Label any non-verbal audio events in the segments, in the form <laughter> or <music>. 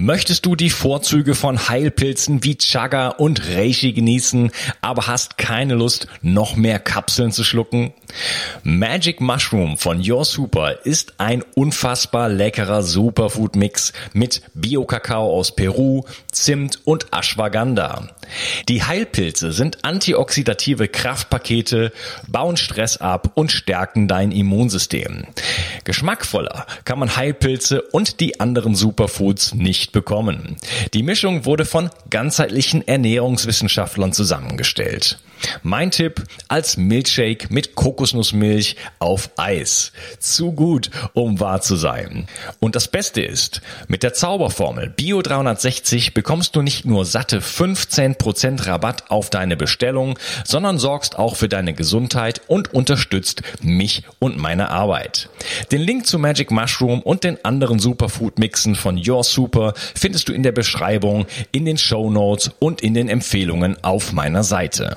Möchtest du die Vorzüge von Heilpilzen wie Chaga und Reishi genießen, aber hast keine Lust, noch mehr Kapseln zu schlucken? Magic Mushroom von Your Super ist ein unfassbar leckerer Superfood-Mix mit Bio-Kakao aus Peru, Zimt und Ashwagandha. Die Heilpilze sind antioxidative Kraftpakete, bauen Stress ab und stärken dein Immunsystem. Geschmackvoller kann man Heilpilze und die anderen Superfoods nicht nicht bekommen. Die Mischung wurde von ganzheitlichen Ernährungswissenschaftlern zusammengestellt. Mein Tipp als Milkshake mit Kokosnussmilch auf Eis. Zu gut, um wahr zu sein. Und das Beste ist, mit der Zauberformel Bio 360 bekommst du nicht nur satte 15% Rabatt auf deine Bestellung, sondern sorgst auch für deine Gesundheit und unterstützt mich und meine Arbeit. Den Link zu Magic Mushroom und den anderen Superfood Mixen von Your Super findest du in der Beschreibung, in den Show Notes und in den Empfehlungen auf meiner Seite.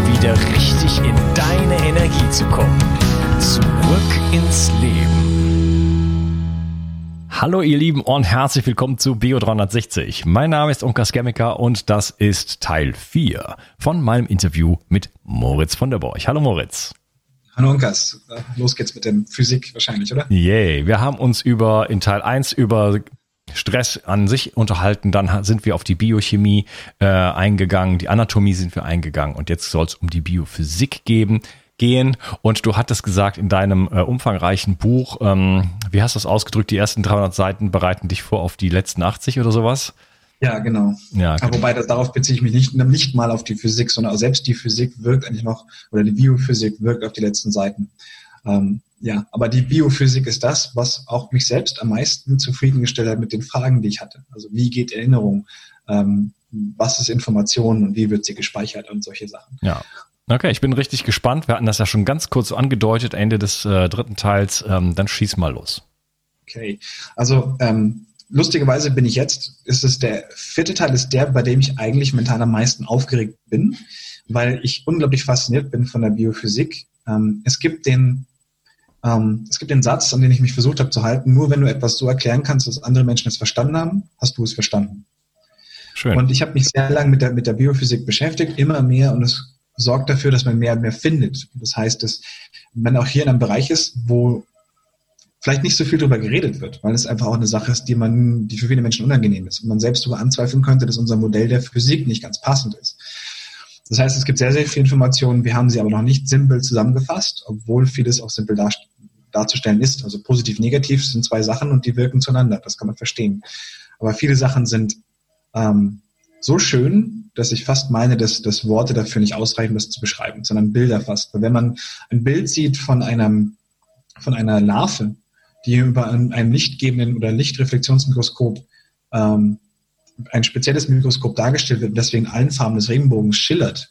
wieder richtig in deine Energie zu kommen. Zurück ins Leben. Hallo ihr Lieben und herzlich willkommen zu Bio360. Mein Name ist Unkas Skemmiker und das ist Teil 4 von meinem Interview mit Moritz von der Borch. Hallo Moritz. Hallo Unkas. Los geht's mit der Physik wahrscheinlich, oder? Yay. Wir haben uns über in Teil 1 über Stress an sich unterhalten. Dann sind wir auf die Biochemie äh, eingegangen, die Anatomie sind wir eingegangen und jetzt soll es um die Biophysik geben, gehen. Und du hattest gesagt in deinem äh, umfangreichen Buch, ähm, wie hast du das ausgedrückt, die ersten 300 Seiten bereiten dich vor auf die letzten 80 oder sowas? Ja, genau. Ja, genau. Wobei das, darauf beziehe ich mich nicht, nicht mal auf die Physik, sondern selbst die Physik wirkt eigentlich noch, oder die Biophysik wirkt auf die letzten Seiten. Ähm, ja, aber die Biophysik ist das, was auch mich selbst am meisten zufriedengestellt hat mit den Fragen, die ich hatte. Also wie geht Erinnerung? Ähm, was ist Information und wie wird sie gespeichert und solche Sachen. Ja. Okay, ich bin richtig gespannt. Wir hatten das ja schon ganz kurz so angedeutet, Ende des äh, dritten Teils. Ähm, dann schieß mal los. Okay, also ähm, lustigerweise bin ich jetzt, ist es der vierte Teil, ist der, bei dem ich eigentlich mental am meisten aufgeregt bin, weil ich unglaublich fasziniert bin von der Biophysik. Ähm, es gibt den ähm, es gibt den Satz, an den ich mich versucht habe zu halten, nur wenn du etwas so erklären kannst, dass andere Menschen es verstanden haben, hast du es verstanden. Schön. Und ich habe mich sehr lange mit der, mit der Biophysik beschäftigt, immer mehr, und es sorgt dafür, dass man mehr und mehr findet. Das heißt, dass man auch hier in einem Bereich ist, wo vielleicht nicht so viel darüber geredet wird, weil es einfach auch eine Sache ist, die man, die für viele Menschen unangenehm ist und man selbst darüber anzweifeln könnte, dass unser Modell der Physik nicht ganz passend ist. Das heißt, es gibt sehr, sehr viele Informationen. Wir haben sie aber noch nicht simpel zusammengefasst, obwohl vieles auch simpel dar darzustellen ist. Also positiv, negativ sind zwei Sachen und die wirken zueinander. Das kann man verstehen. Aber viele Sachen sind ähm, so schön, dass ich fast meine, dass, dass Worte dafür nicht ausreichen, das zu beschreiben, sondern Bilder fast. Weil wenn man ein Bild sieht von einem, von einer Larve, die über ein, ein lichtgebenden oder Lichtreflexionsmikroskop ähm, ein spezielles Mikroskop dargestellt wird, das wegen allen Farben des Regenbogens schillert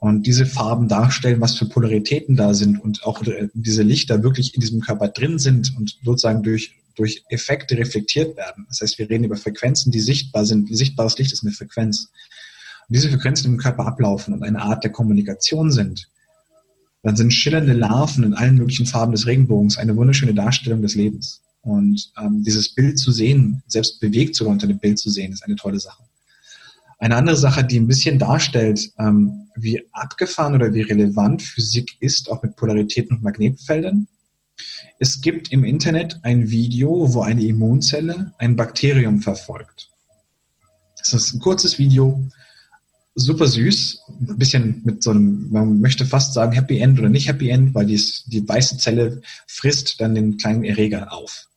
und diese Farben darstellen, was für Polaritäten da sind und auch äh, diese Lichter wirklich in diesem Körper drin sind und sozusagen durch, durch Effekte reflektiert werden. Das heißt, wir reden über Frequenzen, die sichtbar sind. Sichtbares Licht ist eine Frequenz. Und diese Frequenzen im Körper ablaufen und eine Art der Kommunikation sind, dann sind schillernde Larven in allen möglichen Farben des Regenbogens eine wunderschöne Darstellung des Lebens. Und ähm, dieses Bild zu sehen, selbst bewegt sogar unter dem Bild zu sehen, ist eine tolle Sache. Eine andere Sache, die ein bisschen darstellt, ähm, wie abgefahren oder wie relevant Physik ist, auch mit Polaritäten und Magnetfeldern. Es gibt im Internet ein Video, wo eine Immunzelle ein Bakterium verfolgt. Das ist ein kurzes Video, super süß, ein bisschen mit so einem, man möchte fast sagen Happy End oder nicht Happy End, weil die, die weiße Zelle frisst dann den kleinen Erreger auf.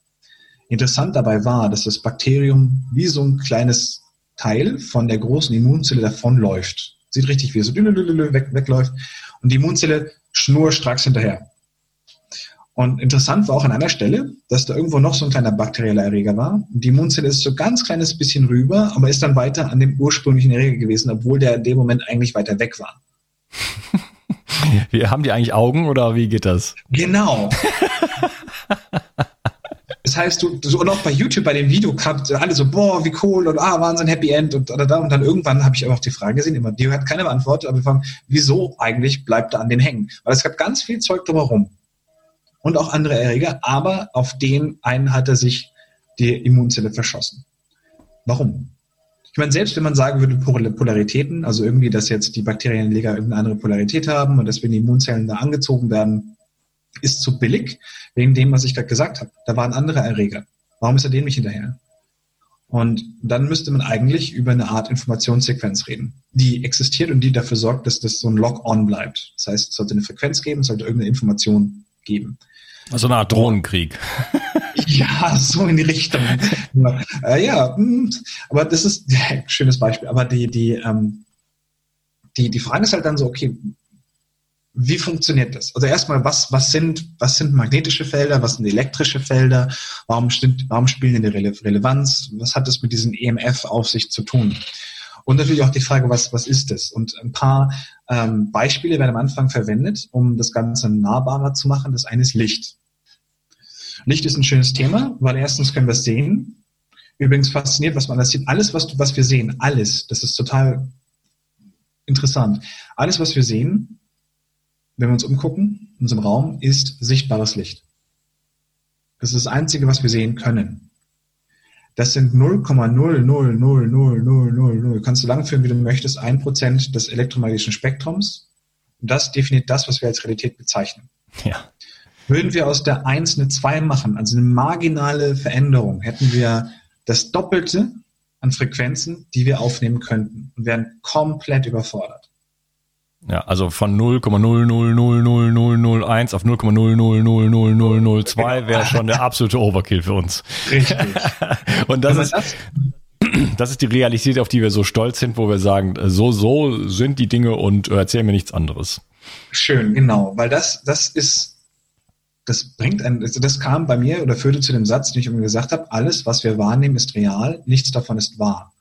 Interessant dabei war, dass das Bakterium wie so ein kleines Teil von der großen Immunzelle davonläuft. Sieht richtig wie es so weg, wegläuft. Und die Immunzelle schnurstracks hinterher. Und interessant war auch an einer Stelle, dass da irgendwo noch so ein kleiner bakterieller Erreger war. Und die Immunzelle ist so ganz kleines bisschen rüber, aber ist dann weiter an dem ursprünglichen Erreger gewesen, obwohl der in dem Moment eigentlich weiter weg war. <laughs> Wie, haben die eigentlich Augen oder wie geht das? Genau. <laughs> Das heißt, du, so, und auch bei YouTube, bei dem Video kam alle so, boah, wie cool und ah, Wahnsinn, Happy End und da, da. Und dann irgendwann habe ich auch die Frage gesehen, immer, die hat keine Antwort, aber wir fragen, wieso eigentlich bleibt er an den hängen? Weil es gab ganz viel Zeug drumherum. Und auch andere Erreger, aber auf den einen hat er sich die Immunzelle verschossen. Warum? Ich meine, selbst wenn man sagen würde, Polaritäten, also irgendwie, dass jetzt die Bakterienleger irgendeine andere Polarität haben und dass wenn die Immunzellen da angezogen werden, ist zu billig, wegen dem, was ich gerade gesagt habe. Da waren andere Erreger. Warum ist er dem nicht hinterher? Und dann müsste man eigentlich über eine Art Informationssequenz reden, die existiert und die dafür sorgt, dass das so ein Log-on bleibt. Das heißt, es sollte eine Frequenz geben, es sollte irgendeine Information geben. Also eine Art Drohnenkrieg. <laughs> Ja, so in die Richtung. äh, ja, hm, aber das ist ein <laughs> schönes Beispiel. Aber die, die, ähm, die, die Frage ist halt dann so, okay, wie funktioniert das? Also erstmal, was, was, sind, was sind magnetische Felder, was sind elektrische Felder, warum, stimmt, warum spielen die eine Rele Relevanz, was hat das mit diesem EMF auf sich zu tun? Und natürlich auch die Frage, was, was ist das? Und ein paar ähm, Beispiele werden am Anfang verwendet, um das Ganze nahbarer zu machen. Das eine ist Licht. Licht ist ein schönes Thema, weil erstens können wir es sehen. Übrigens fasziniert, was man da sieht. Alles, was, was wir sehen, alles, das ist total interessant. Alles, was wir sehen, wenn wir uns umgucken, in unserem Raum, ist sichtbares Licht. Das ist das Einzige, was wir sehen können. Das sind 0,0000000. Kannst du lang führen, wie du möchtest, ein Prozent des elektromagnetischen Spektrums. Und das definiert das, was wir als Realität bezeichnen. Ja. Würden wir aus der 1 eine 2 machen, also eine marginale Veränderung, hätten wir das Doppelte an Frequenzen, die wir aufnehmen könnten und wären komplett überfordert. Ja, also von 0,0000001 auf 0,0000002 wäre schon der absolute Overkill für uns. Richtig. <laughs> Und das ist, das ist die Realität, auf die wir so stolz sind, wo wir sagen, so, so sind die Dinge und erzählen mir nichts anderes. Schön, genau, weil das, das ist, das bringt ein, das kam bei mir oder führte zu dem Satz, den ich immer gesagt habe, alles, was wir wahrnehmen, ist real, nichts davon ist wahr.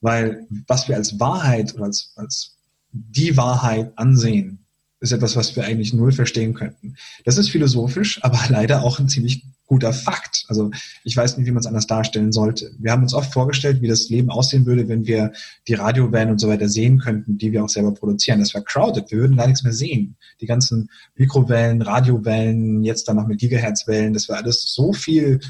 Weil was wir als Wahrheit oder als, als die Wahrheit ansehen, ist etwas, was wir eigentlich null verstehen könnten. Das ist philosophisch, <laughs> aber leider auch ein ziemlich guter Fakt. Also ich weiß nicht, wie man es anders darstellen sollte. Wir haben uns oft vorgestellt, wie das Leben aussehen würde, wenn wir die Radiowellen und so weiter sehen könnten, die wir auch selber produzieren. Das wäre crowded. Wir würden gar nichts mehr sehen. Die ganzen Mikrowellen, Radiowellen, jetzt dann noch mit Gigahertzwellen, das wäre alles so viel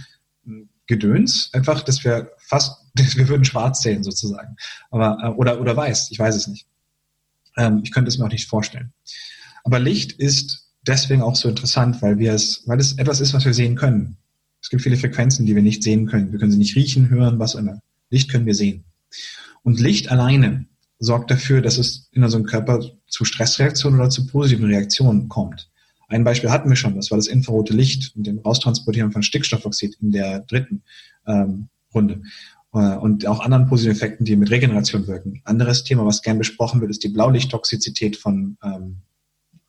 hm, Gedöns, einfach, dass wir fast, <laughs> wir würden schwarz sehen sozusagen. Aber, äh, oder, oder weiß, ich weiß es nicht. Ähm, ich könnte es mir auch nicht vorstellen. Aber Licht ist deswegen auch so interessant, weil wir es, weil es etwas ist, was wir sehen können. Es gibt viele Frequenzen, die wir nicht sehen können. Wir können sie nicht riechen, hören, was immer. Licht können wir sehen. Und Licht alleine sorgt dafür, dass es in unserem Körper zu Stressreaktionen oder zu positiven Reaktionen kommt. Ein Beispiel hatten wir schon, das war das infrarote Licht und dem Raustransportieren von Stickstoffoxid in der dritten ähm, Runde und auch anderen positiven Effekten, die mit Regeneration wirken. Anderes Thema, was gern besprochen wird, ist die Blaulichttoxizität von ähm,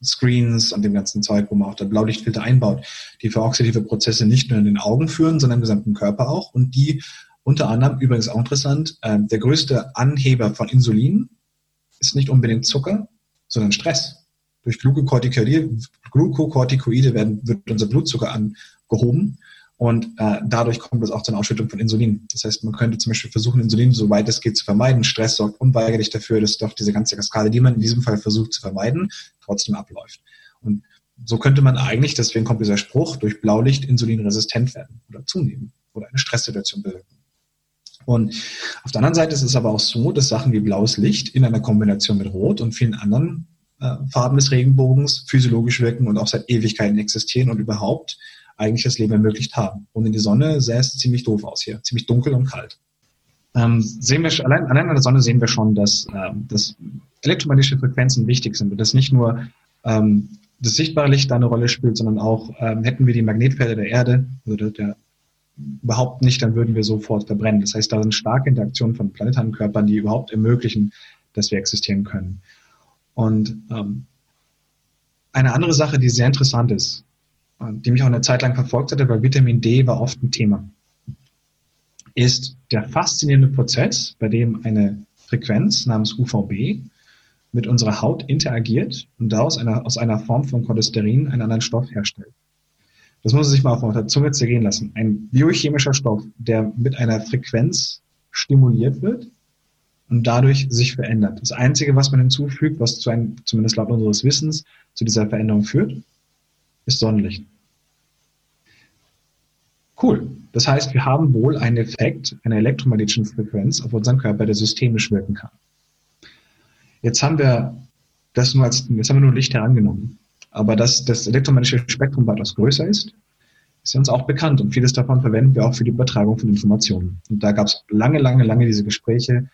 Screens und dem ganzen Zeug, wo man auch der Blaulichtfilter einbaut, die für oxidative Prozesse nicht nur in den Augen führen, sondern im gesamten Körper auch und die unter anderem, übrigens auch interessant, äh, der größte Anheber von Insulin ist nicht unbedingt Zucker, sondern Stress. Durch Glukokortikoide werden, wird unser Blutzucker angehoben und äh, dadurch kommt es auch zu einer Ausschüttung von Insulin. Das heißt, man könnte zum Beispiel versuchen, Insulin so weit es geht zu vermeiden. Stress sorgt unweigerlich dafür, dass doch diese ganze Kaskade, die man in diesem Fall versucht zu vermeiden, trotzdem abläuft. Und so könnte man eigentlich, deswegen kommt dieser Spruch, durch Blaulicht insulinresistent werden oder zunehmen oder eine Stresssituation bewirken. Und auf der anderen Seite ist es aber auch so, dass Sachen wie blaues Licht in einer Kombination mit Rot und vielen anderen äh, Farben des Regenbogens physiologisch wirken und auch seit Ewigkeiten existieren und überhaupt eigentlich das Leben ermöglicht haben. Und in die Sonne sähe es ziemlich doof aus hier, ziemlich dunkel und kalt. Ähm, sehen wir allein, allein an der Sonne sehen wir schon, dass, ähm, dass elektromagnetische Frequenzen wichtig sind und dass nicht nur ähm, das sichtbare Licht da eine Rolle spielt, sondern auch ähm, hätten wir die Magnetfelder der Erde oder der überhaupt nicht, dann würden wir sofort verbrennen. Das heißt, da sind starke Interaktionen von planetaren Körpern, die überhaupt ermöglichen, dass wir existieren können. Und ähm, eine andere Sache, die sehr interessant ist, die mich auch eine Zeit lang verfolgt hatte, weil Vitamin D war oft ein Thema, ist der faszinierende Prozess, bei dem eine Frequenz namens UVB mit unserer Haut interagiert und daraus einer, aus einer Form von Cholesterin einen anderen Stoff herstellt. Das muss man sich mal auf der Zunge zergehen lassen. Ein biochemischer Stoff, der mit einer Frequenz stimuliert wird und dadurch sich verändert. Das Einzige, was man hinzufügt, was zu einem, zumindest laut unseres Wissens, zu dieser Veränderung führt, ist Sonnenlicht. Cool. Das heißt, wir haben wohl einen Effekt einer elektromagnetischen Frequenz auf unseren Körper, der systemisch wirken kann. Jetzt haben wir das nur als, jetzt haben wir nur Licht herangenommen. Aber dass das elektromagnetische Spektrum weitaus größer ist, ist uns auch bekannt und vieles davon verwenden wir auch für die Übertragung von Informationen. Und da gab es lange, lange, lange diese Gespräche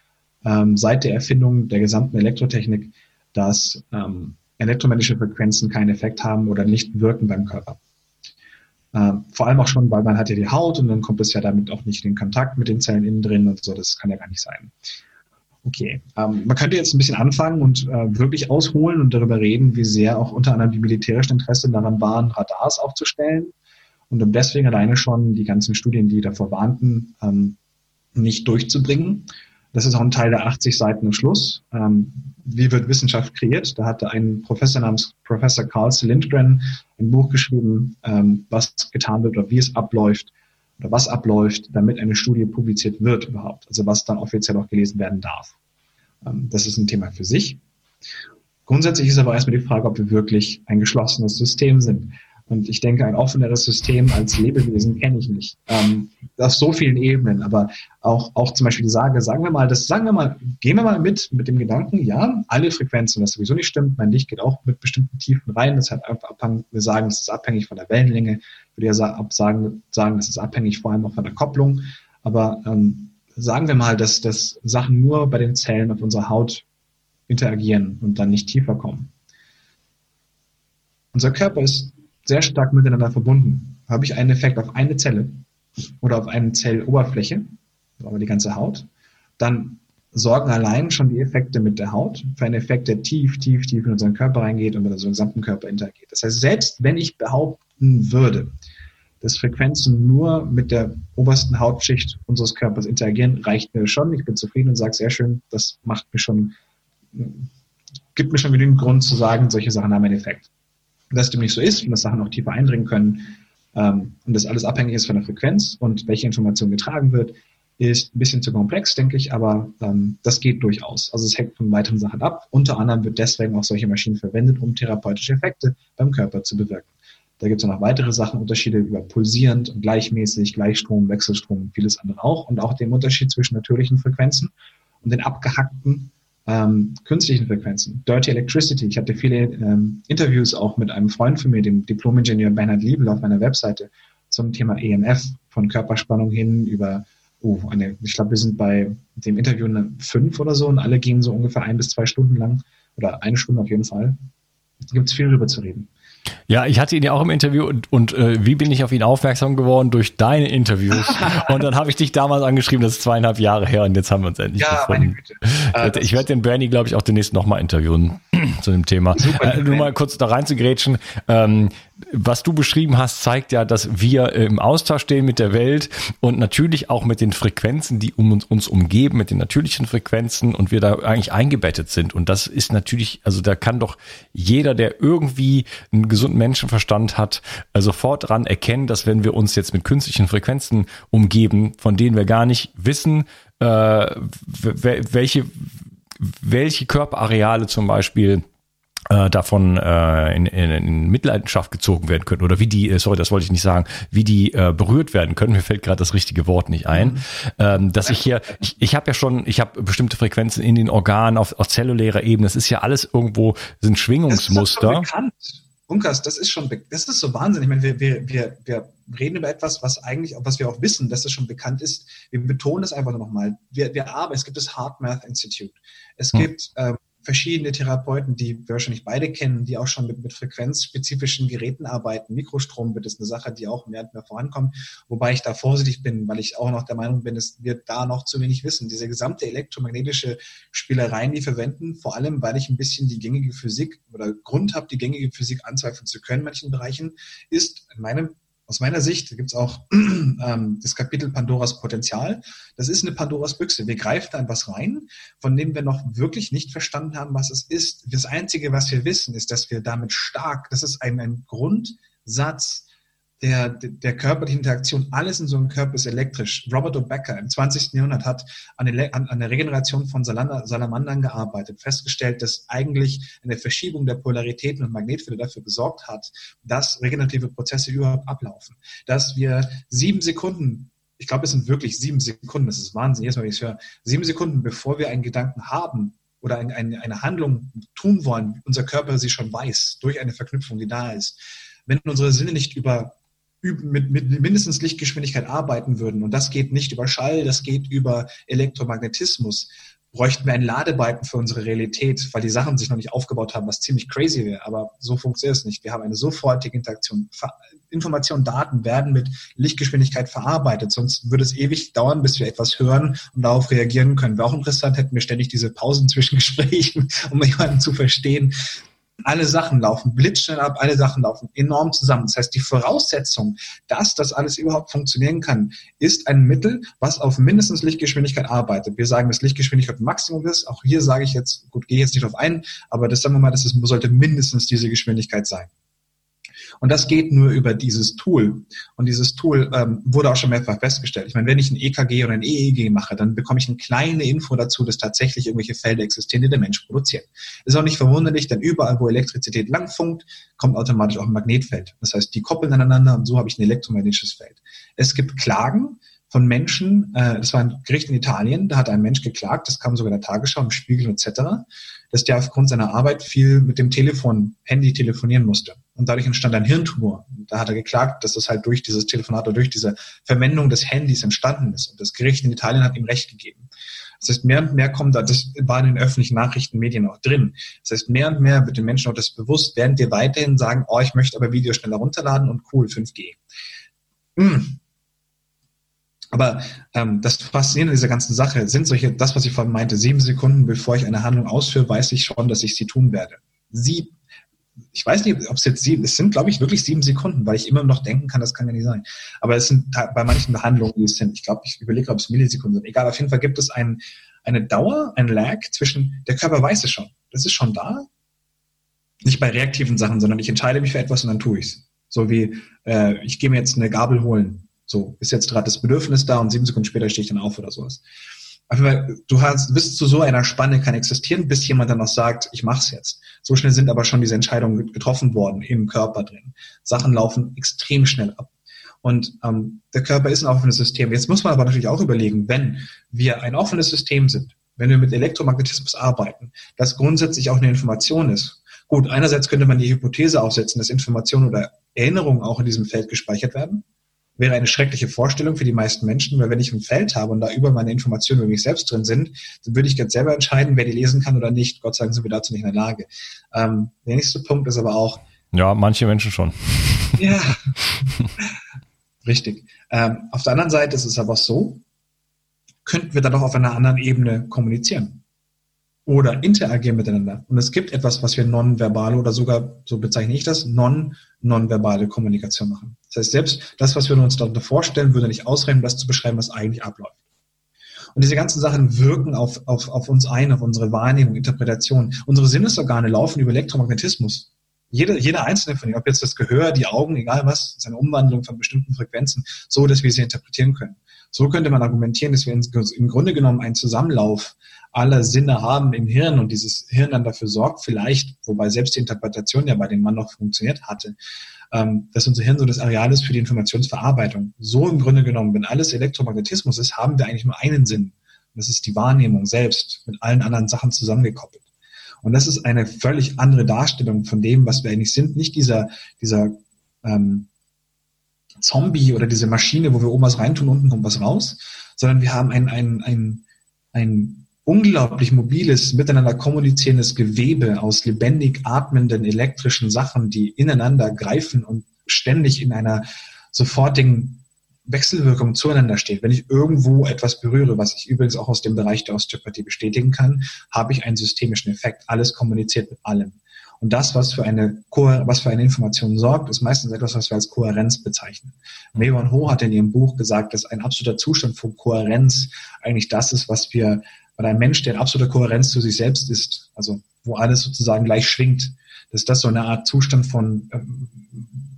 ähm, seit der Erfindung der gesamten Elektrotechnik, dass ähm, elektromagnetische Frequenzen keinen Effekt haben oder nicht wirken beim Körper. Ähm, vor allem auch schon, weil man hat ja die Haut und dann kommt es ja damit auch nicht in Kontakt mit den Zellen innen drin und so. Das kann ja gar nicht sein. Okay, ähm, man könnte jetzt ein bisschen anfangen und äh, wirklich ausholen und darüber reden, wie sehr auch unter anderem die militärischen Interessen daran waren, Radars aufzustellen und um deswegen alleine schon die ganzen Studien, die davor warnten, ähm, nicht durchzubringen. Das ist auch ein Teil der 80 Seiten im Schluss. Ähm, wie wird Wissenschaft kreiert? Da hatte ein Professor namens Professor Carl Lindgren ein Buch geschrieben, ähm, was getan wird oder wie es abläuft oder was abläuft, damit eine Studie publiziert wird überhaupt. Also was dann offiziell auch gelesen werden darf. Ähm, das ist ein Thema für sich. Grundsätzlich ist aber erstmal die Frage, ob wir wirklich ein geschlossenes System sind. Und ich denke, ein offeneres System als Lebewesen kenne ich nicht. Ähm, auf so vielen Ebenen, aber auch, auch zum Beispiel die Sage, sagen wir mal, das sagen wir mal, gehen wir mal mit, mit dem Gedanken, ja, alle Frequenzen, was sowieso nicht stimmt, mein Licht geht auch mit bestimmten Tiefen rein, das hat wir sagen, das ist abhängig von der Wellenlänge, ich würde ja sagen, sagen, das ist abhängig vor allem auch von der Kopplung, aber ähm, sagen wir mal, dass, dass Sachen nur bei den Zellen auf unserer Haut interagieren und dann nicht tiefer kommen. Unser Körper ist sehr stark miteinander verbunden. Habe ich einen Effekt auf eine Zelle oder auf eine Zelloberfläche, aber die ganze Haut, dann sorgen allein schon die Effekte mit der Haut für einen Effekt, der tief, tief, tief in unseren Körper reingeht und mit unserem gesamten Körper interagiert. Das heißt, selbst wenn ich behaupten würde, dass Frequenzen nur mit der obersten Hautschicht unseres Körpers interagieren, reicht mir schon. Ich bin zufrieden und sage sehr schön, das macht mir schon, gibt mir schon genügend Grund zu sagen, solche Sachen haben einen Effekt dass dem nicht so ist und dass Sachen auch tiefer eindringen können ähm, und das alles abhängig ist von der Frequenz und welche Information getragen wird, ist ein bisschen zu komplex, denke ich, aber ähm, das geht durchaus. Also es hängt von weiteren Sachen ab. Unter anderem wird deswegen auch solche Maschinen verwendet, um therapeutische Effekte beim Körper zu bewirken. Da gibt es noch weitere Sachen, Unterschiede über pulsierend und gleichmäßig, Gleichstrom, Wechselstrom und vieles andere auch. Und auch den Unterschied zwischen natürlichen Frequenzen und den abgehackten ähm, künstlichen Frequenzen, Dirty Electricity. Ich hatte viele ähm, Interviews auch mit einem Freund von mir, dem Diplom-Ingenieur Bernhard Liebel, auf meiner Webseite zum Thema EMF, von Körperspannung hin über oh, eine, ich glaube, wir sind bei dem Interview fünf oder so und alle gehen so ungefähr ein bis zwei Stunden lang oder eine Stunde auf jeden Fall. Da gibt es viel drüber zu reden. Ja, ich hatte ihn ja auch im Interview und, und äh, wie bin ich auf ihn aufmerksam geworden? Durch deine Interviews. <laughs> und dann habe ich dich damals angeschrieben, das ist zweieinhalb Jahre her und jetzt haben wir uns endlich ja, gefunden. Meine Güte. Äh, ich werde den Bernie, glaube ich, auch demnächst nochmal interviewen zu dem Thema. Super, äh, nur mal kurz da rein zu grätschen. Ähm, was du beschrieben hast, zeigt ja, dass wir im Austausch stehen mit der Welt und natürlich auch mit den Frequenzen, die um uns, uns umgeben, mit den natürlichen Frequenzen und wir da eigentlich eingebettet sind. Und das ist natürlich, also da kann doch jeder, der irgendwie einen gesunden Menschenverstand hat, äh, sofort dran erkennen, dass wenn wir uns jetzt mit künstlichen Frequenzen umgeben, von denen wir gar nicht wissen, äh, welche, welche Körperareale zum Beispiel äh, davon äh, in, in, in Mitleidenschaft gezogen werden können oder wie die, äh, sorry, das wollte ich nicht sagen, wie die äh, berührt werden können. Mir fällt gerade das richtige Wort nicht ein. Mhm. Ähm, dass ich hier, ich, ich habe ja schon, ich habe bestimmte Frequenzen in den Organen auf, auf zellulärer Ebene. Das ist ja alles irgendwo sind Schwingungsmuster. Unkas, das ist schon, das ist so wahnsinnig. Ich meine, wir, wir, wir, wir reden über etwas, was eigentlich, was wir auch wissen, dass es schon bekannt ist. Wir betonen es einfach nochmal. Wir, wir arbeiten, es gibt das Heart Math Institute. Es hm. gibt ähm, verschiedene Therapeuten, die wir wahrscheinlich beide kennen, die auch schon mit, mit frequenzspezifischen Geräten arbeiten. Mikrostrom wird ist eine Sache, die auch mehr und mehr vorankommt, wobei ich da vorsichtig bin, weil ich auch noch der Meinung bin, dass wir da noch zu wenig wissen. Diese gesamte elektromagnetische Spielereien, die verwenden, vor allem, weil ich ein bisschen die gängige Physik oder Grund habe, die gängige Physik anzweifeln zu können in manchen Bereichen, ist in meinem aus meiner Sicht gibt es auch <clears throat> ähm, das Kapitel Pandoras Potenzial. Das ist eine Pandoras Büchse. Wir greifen da in was rein, von dem wir noch wirklich nicht verstanden haben, was es ist. Das Einzige, was wir wissen, ist, dass wir damit stark, das ist ein, ein Grundsatz der, der körperlichen Interaktion, alles in so einem Körper ist elektrisch. Robert O'Becker im 20. Jahrhundert hat an, der, an, an der Regeneration von Salamandern gearbeitet, festgestellt, dass eigentlich eine Verschiebung der Polaritäten und Magnetfelder dafür gesorgt hat, dass regenerative Prozesse überhaupt ablaufen. Dass wir sieben Sekunden ich glaube, es sind wirklich sieben Sekunden, das ist Wahnsinn, jedes Mal, wenn ich es höre, sieben Sekunden, bevor wir einen Gedanken haben oder eine Handlung tun wollen, unser Körper sie schon weiß, durch eine Verknüpfung, die da ist. Wenn unsere Sinne nicht über mit, mit mindestens Lichtgeschwindigkeit arbeiten würden, und das geht nicht über Schall, das geht über Elektromagnetismus, bräuchten wir einen Ladebalken für unsere Realität, weil die Sachen sich noch nicht aufgebaut haben, was ziemlich crazy wäre. Aber so funktioniert es nicht. Wir haben eine sofortige Interaktion. Informationen, Daten werden mit Lichtgeschwindigkeit verarbeitet, sonst würde es ewig dauern, bis wir etwas hören und darauf reagieren können. Wäre auch interessant, hätten wir ständig diese Pausen zwischen <laughs> Gesprächen, um jemanden zu verstehen alle Sachen laufen blitzschnell ab, alle Sachen laufen enorm zusammen. Das heißt, die Voraussetzung, dass das alles überhaupt funktionieren kann, ist ein Mittel, was auf mindestens Lichtgeschwindigkeit arbeitet. Wir sagen, dass Lichtgeschwindigkeit Maximum ist. Auch hier sage ich jetzt, gut, gehe jetzt nicht drauf ein, aber das sagen wir mal, das sollte mindestens diese Geschwindigkeit sein. Und das geht nur über dieses Tool. Und dieses Tool ähm, wurde auch schon mehrfach festgestellt. Ich meine, wenn ich ein EKG oder ein EEG mache, dann bekomme ich eine kleine Info dazu, dass tatsächlich irgendwelche Felder existieren, die der Mensch produziert. Ist auch nicht verwunderlich, denn überall, wo Elektrizität langfunkt, kommt automatisch auch ein Magnetfeld. Das heißt, die koppeln aneinander und so habe ich ein elektromagnetisches Feld. Es gibt Klagen, von Menschen, äh, das war ein Gericht in Italien, da hat ein Mensch geklagt, das kam sogar in der Tagesschau, im Spiegel etc., dass der aufgrund seiner Arbeit viel mit dem Telefon, Handy telefonieren musste. Und dadurch entstand ein Hirntumor. Und da hat er geklagt, dass das halt durch dieses Telefonat oder durch diese Verwendung des Handys entstanden ist. Und das Gericht in Italien hat ihm Recht gegeben. Das heißt, mehr und mehr kommt da, das war in den öffentlichen Nachrichtenmedien auch drin. Das heißt, mehr und mehr wird den Menschen auch das bewusst, werden dir weiterhin sagen, oh, ich möchte aber Videos schneller runterladen und cool, 5G. Hm, aber ähm, das Faszinierende dieser ganzen Sache sind solche, das, was ich vorhin meinte, sieben Sekunden, bevor ich eine Handlung ausführe, weiß ich schon, dass ich sie tun werde. Sieben, ich weiß nicht, ob es jetzt sieben, es sind, glaube ich, wirklich sieben Sekunden, weil ich immer noch denken kann, das kann ja nicht sein. Aber es sind bei manchen Behandlungen, die es sind, ich glaube, ich überlege, ob es Millisekunden sind. Egal, auf jeden Fall gibt es ein, eine Dauer, ein Lag zwischen, der Körper weiß es schon. Das ist schon da. Nicht bei reaktiven Sachen, sondern ich entscheide mich für etwas und dann tue ich es. So wie, äh, ich gehe mir jetzt eine Gabel holen so, ist jetzt gerade das Bedürfnis da und sieben Sekunden später stehe ich dann auf oder sowas. Aber du hast, bis zu so einer Spanne kann existieren, bis jemand dann noch sagt, ich mach's jetzt. So schnell sind aber schon diese Entscheidungen getroffen worden im Körper drin. Sachen laufen extrem schnell ab. Und ähm, der Körper ist ein offenes System. Jetzt muss man aber natürlich auch überlegen, wenn wir ein offenes System sind, wenn wir mit Elektromagnetismus arbeiten, das grundsätzlich auch eine Information ist. Gut, einerseits könnte man die Hypothese aufsetzen, dass Informationen oder Erinnerungen auch in diesem Feld gespeichert werden. Wäre eine schreckliche Vorstellung für die meisten Menschen, weil wenn ich ein Feld habe und da über meine Informationen über mich selbst drin sind, dann würde ich ganz selber entscheiden, wer die lesen kann oder nicht. Gott sei Dank sind wir dazu nicht in der Lage. Ähm, der nächste Punkt ist aber auch. Ja, manche Menschen schon. <laughs> Ja. Richtig. Ähm, auf der anderen Seite ist es aber so, könnten wir dann doch auf einer anderen Ebene kommunizieren oder interagieren miteinander. Und es gibt etwas, was wir nonverbale oder sogar, so bezeichne ich das, non-nonverbale Kommunikation machen. Das heißt, selbst das, was wir uns darunter vorstellen, würde nicht ausreichen, das zu beschreiben, was eigentlich abläuft. Und diese ganzen Sachen wirken auf, auf, auf uns ein, auf unsere Wahrnehmung, Interpretation. Unsere Sinnesorgane laufen über Elektromagnetismus. Jede, jeder einzelne von ihnen, ob jetzt das Gehör, die Augen, egal was, ist eine Umwandlung von bestimmten Frequenzen, so dass wir sie interpretieren können. So könnte man argumentieren, dass wir im Grunde genommen einen Zusammenlauf aller Sinne haben im Hirn und dieses Hirn dann dafür sorgt, vielleicht, wobei selbst die Interpretation ja bei dem Mann noch funktioniert hatte, ähm, dass unser Hirn so das Areal ist für die Informationsverarbeitung. So im Grunde genommen, wenn alles Elektromagnetismus ist, haben wir eigentlich nur einen Sinn. Das ist die Wahrnehmung selbst mit allen anderen Sachen zusammengekoppelt. Und das ist eine völlig andere Darstellung von dem, was wir eigentlich sind. Nicht dieser, dieser ähm, Zombie oder diese Maschine, wo wir oben was reintun, unten kommt was raus, sondern wir haben ein, ein, ein, ein unglaublich mobiles, miteinander kommunizierendes Gewebe aus lebendig atmenden elektrischen Sachen, die ineinander greifen und ständig in einer sofortigen Wechselwirkung zueinander steht. Wenn ich irgendwo etwas berühre, was ich übrigens auch aus dem Bereich der Osteopathie bestätigen kann, habe ich einen systemischen Effekt. Alles kommuniziert mit allem. Und das, was für eine, was für eine Information sorgt, ist meistens etwas, was wir als Kohärenz bezeichnen. Mewan Ho hat in ihrem Buch gesagt, dass ein absoluter Zustand von Kohärenz eigentlich das ist, was wir, weil ein Mensch, der in absoluter Kohärenz zu sich selbst ist, also wo alles sozusagen gleich schwingt, dass das so eine Art Zustand von ähm,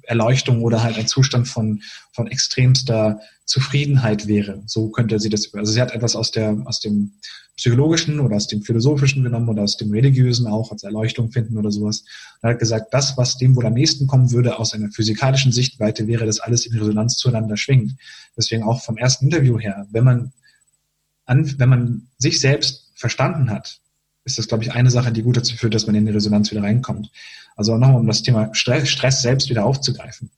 Erleuchtung oder halt ein Zustand von, von extremster Zufriedenheit wäre. So könnte sie das, also sie hat etwas aus der, aus dem psychologischen oder aus dem philosophischen genommen oder aus dem religiösen auch als Erleuchtung finden oder sowas. Er hat gesagt, das, was dem wohl am nächsten kommen würde aus einer physikalischen Sichtweite, wäre, dass alles in Resonanz zueinander schwingt. Deswegen auch vom ersten Interview her, wenn man an, wenn man sich selbst verstanden hat, ist das, glaube ich, eine Sache, die gut dazu führt, dass man in die Resonanz wieder reinkommt. Also nochmal, um das Thema Stress, Stress selbst wieder aufzugreifen.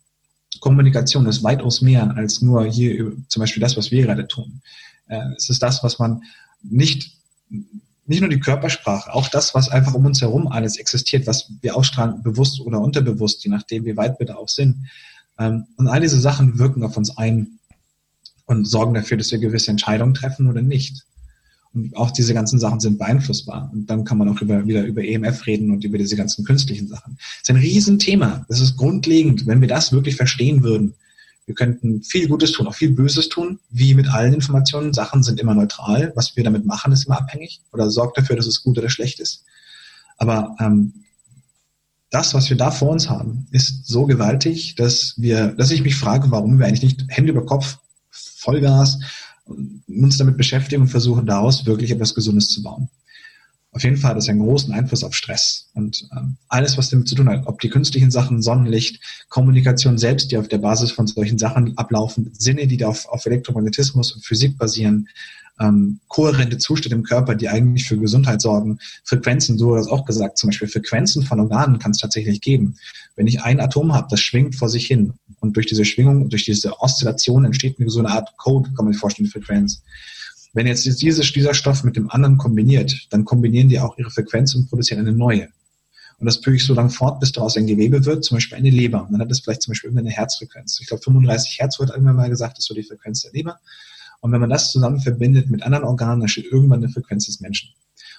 Kommunikation ist weitaus mehr als nur hier zum Beispiel das, was wir gerade tun. Äh, es ist das, was man nicht, nicht nur die Körpersprache, auch das, was einfach um uns herum alles existiert, was wir ausstrahlen, bewusst oder unterbewusst, je nachdem, wie weit wir da auch sind. Ähm, und all diese Sachen wirken auf uns ein und sorgen dafür, dass wir gewisse Entscheidungen treffen oder nicht. Und auch diese ganzen Sachen sind beeinflussbar. Und dann kann man auch über, wieder über EMF reden und über diese ganzen künstlichen Sachen. Das ist ein Riesenthema. Das ist grundlegend. Wenn wir das wirklich verstehen würden, wir könnten viel Gutes tun, auch viel Böses tun, wie mit allen Informationen. Sachen sind immer neutral. Was wir damit machen, ist immer abhängig oder sorgt dafür, dass es gut oder schlecht ist. Aber ähm, das, was wir da vor uns haben, ist so gewaltig, dass wir, dass ich mich frage, warum wir eigentlich nicht Hände über Kopf, Vollgas uns damit beschäftigen und versuchen, daraus wirklich etwas Gesundes zu bauen. Auf jeden Fall hat das einen großen Einfluss auf Stress und ähm, alles, was damit zu tun hat, ob die künstlichen Sachen, Sonnenlicht, Kommunikation selbst, die auf der Basis von solchen Sachen ablaufen, Sinne, die auf, auf Elektromagnetismus und Physik basieren, ähm, kohärente Zustände im Körper, die eigentlich für Gesundheit sorgen, Frequenzen, so hast auch gesagt, zum Beispiel Frequenzen von Organen kann es tatsächlich geben. Wenn ich ein Atom habe, das schwingt vor sich hin und durch diese Schwingung, durch diese Oszillation entsteht so eine Art Code, kann man sich vorstellen, Frequenz. Wenn jetzt diese, dieser Stoff mit dem anderen kombiniert, dann kombinieren die auch ihre Frequenz und produzieren eine neue. Und das führe ich so lange fort, bis daraus ein Gewebe wird, zum Beispiel eine Leber. Und dann hat es vielleicht zum Beispiel irgendeine Herzfrequenz. Ich glaube, 35 Hertz wird irgendwann mal gesagt, ist so die Frequenz der Leber. Und wenn man das zusammen verbindet mit anderen Organen, dann steht irgendwann eine Frequenz des Menschen.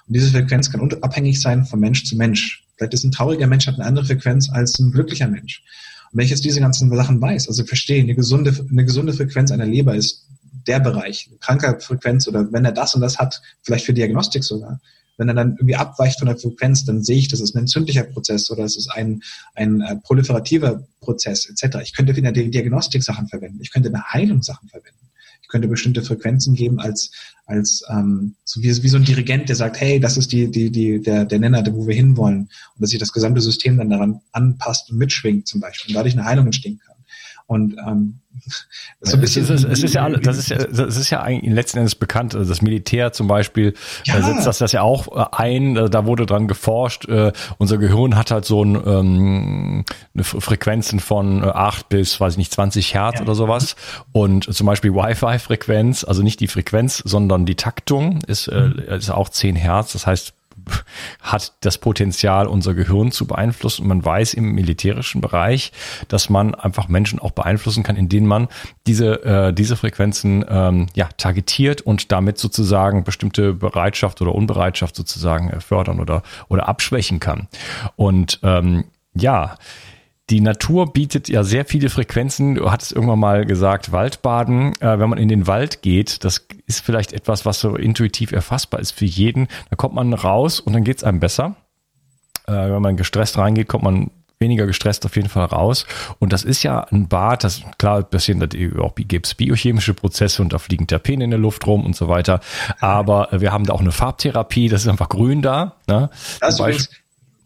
Und diese Frequenz kann abhängig sein von Mensch zu Mensch. Vielleicht ist ein trauriger Mensch hat eine andere Frequenz als ein glücklicher Mensch. Und wenn ich jetzt diese ganzen Sachen weiß, also verstehe, eine gesunde, eine gesunde Frequenz einer Leber ist der Bereich, kranker Frequenz oder wenn er das und das hat, vielleicht für Diagnostik sogar, wenn er dann irgendwie abweicht von der Frequenz, dann sehe ich, das ist ein entzündlicher Prozess oder es ist ein, ein äh, proliferativer Prozess etc. Ich könnte in der Diagnostik Sachen verwenden, ich könnte in der Heilung Sachen verwenden. Ich könnte bestimmte Frequenzen geben als, als ähm, so wie, wie so ein Dirigent, der sagt, hey, das ist die, die, die, der, der Nenner, wo wir hinwollen. Und dass sich das gesamte System dann daran anpasst und mitschwingt zum Beispiel und dadurch eine Heilung entstehen kann. Und ähm, <laughs> so ein bisschen es, ist, es ist ja das ist ja das ist ja eigentlich letzten Endes bekannt. Also das Militär zum Beispiel ja. setzt das, das ja auch äh, ein. Da wurde dran geforscht. Äh, unser Gehirn hat halt so ein, ähm, eine Frequenzen von äh, acht bis, weiß ich nicht, 20 Hertz ja. oder sowas. Und zum Beispiel Wi-Fi-Frequenz, also nicht die Frequenz, sondern die Taktung ist, äh, mhm. ist auch 10 Hertz. Das heißt, hat das Potenzial, unser Gehirn zu beeinflussen. Und man weiß im militärischen Bereich, dass man einfach Menschen auch beeinflussen kann, indem man diese, äh, diese Frequenzen ähm, ja, targetiert und damit sozusagen bestimmte Bereitschaft oder Unbereitschaft sozusagen äh, fördern oder, oder abschwächen kann. Und ähm, ja, die Natur bietet ja sehr viele Frequenzen. Du hattest irgendwann mal gesagt, Waldbaden. Äh, wenn man in den Wald geht, das ist vielleicht etwas, was so intuitiv erfassbar ist für jeden. Da kommt man raus und dann geht's einem besser. Äh, wenn man gestresst reingeht, kommt man weniger gestresst auf jeden Fall raus. Und das ist ja ein Bad, das klar passieren da auch gibt's biochemische Prozesse und da fliegen Terpene in der Luft rum und so weiter. Aber wir haben da auch eine Farbtherapie, das ist einfach grün da. Ne? Das ist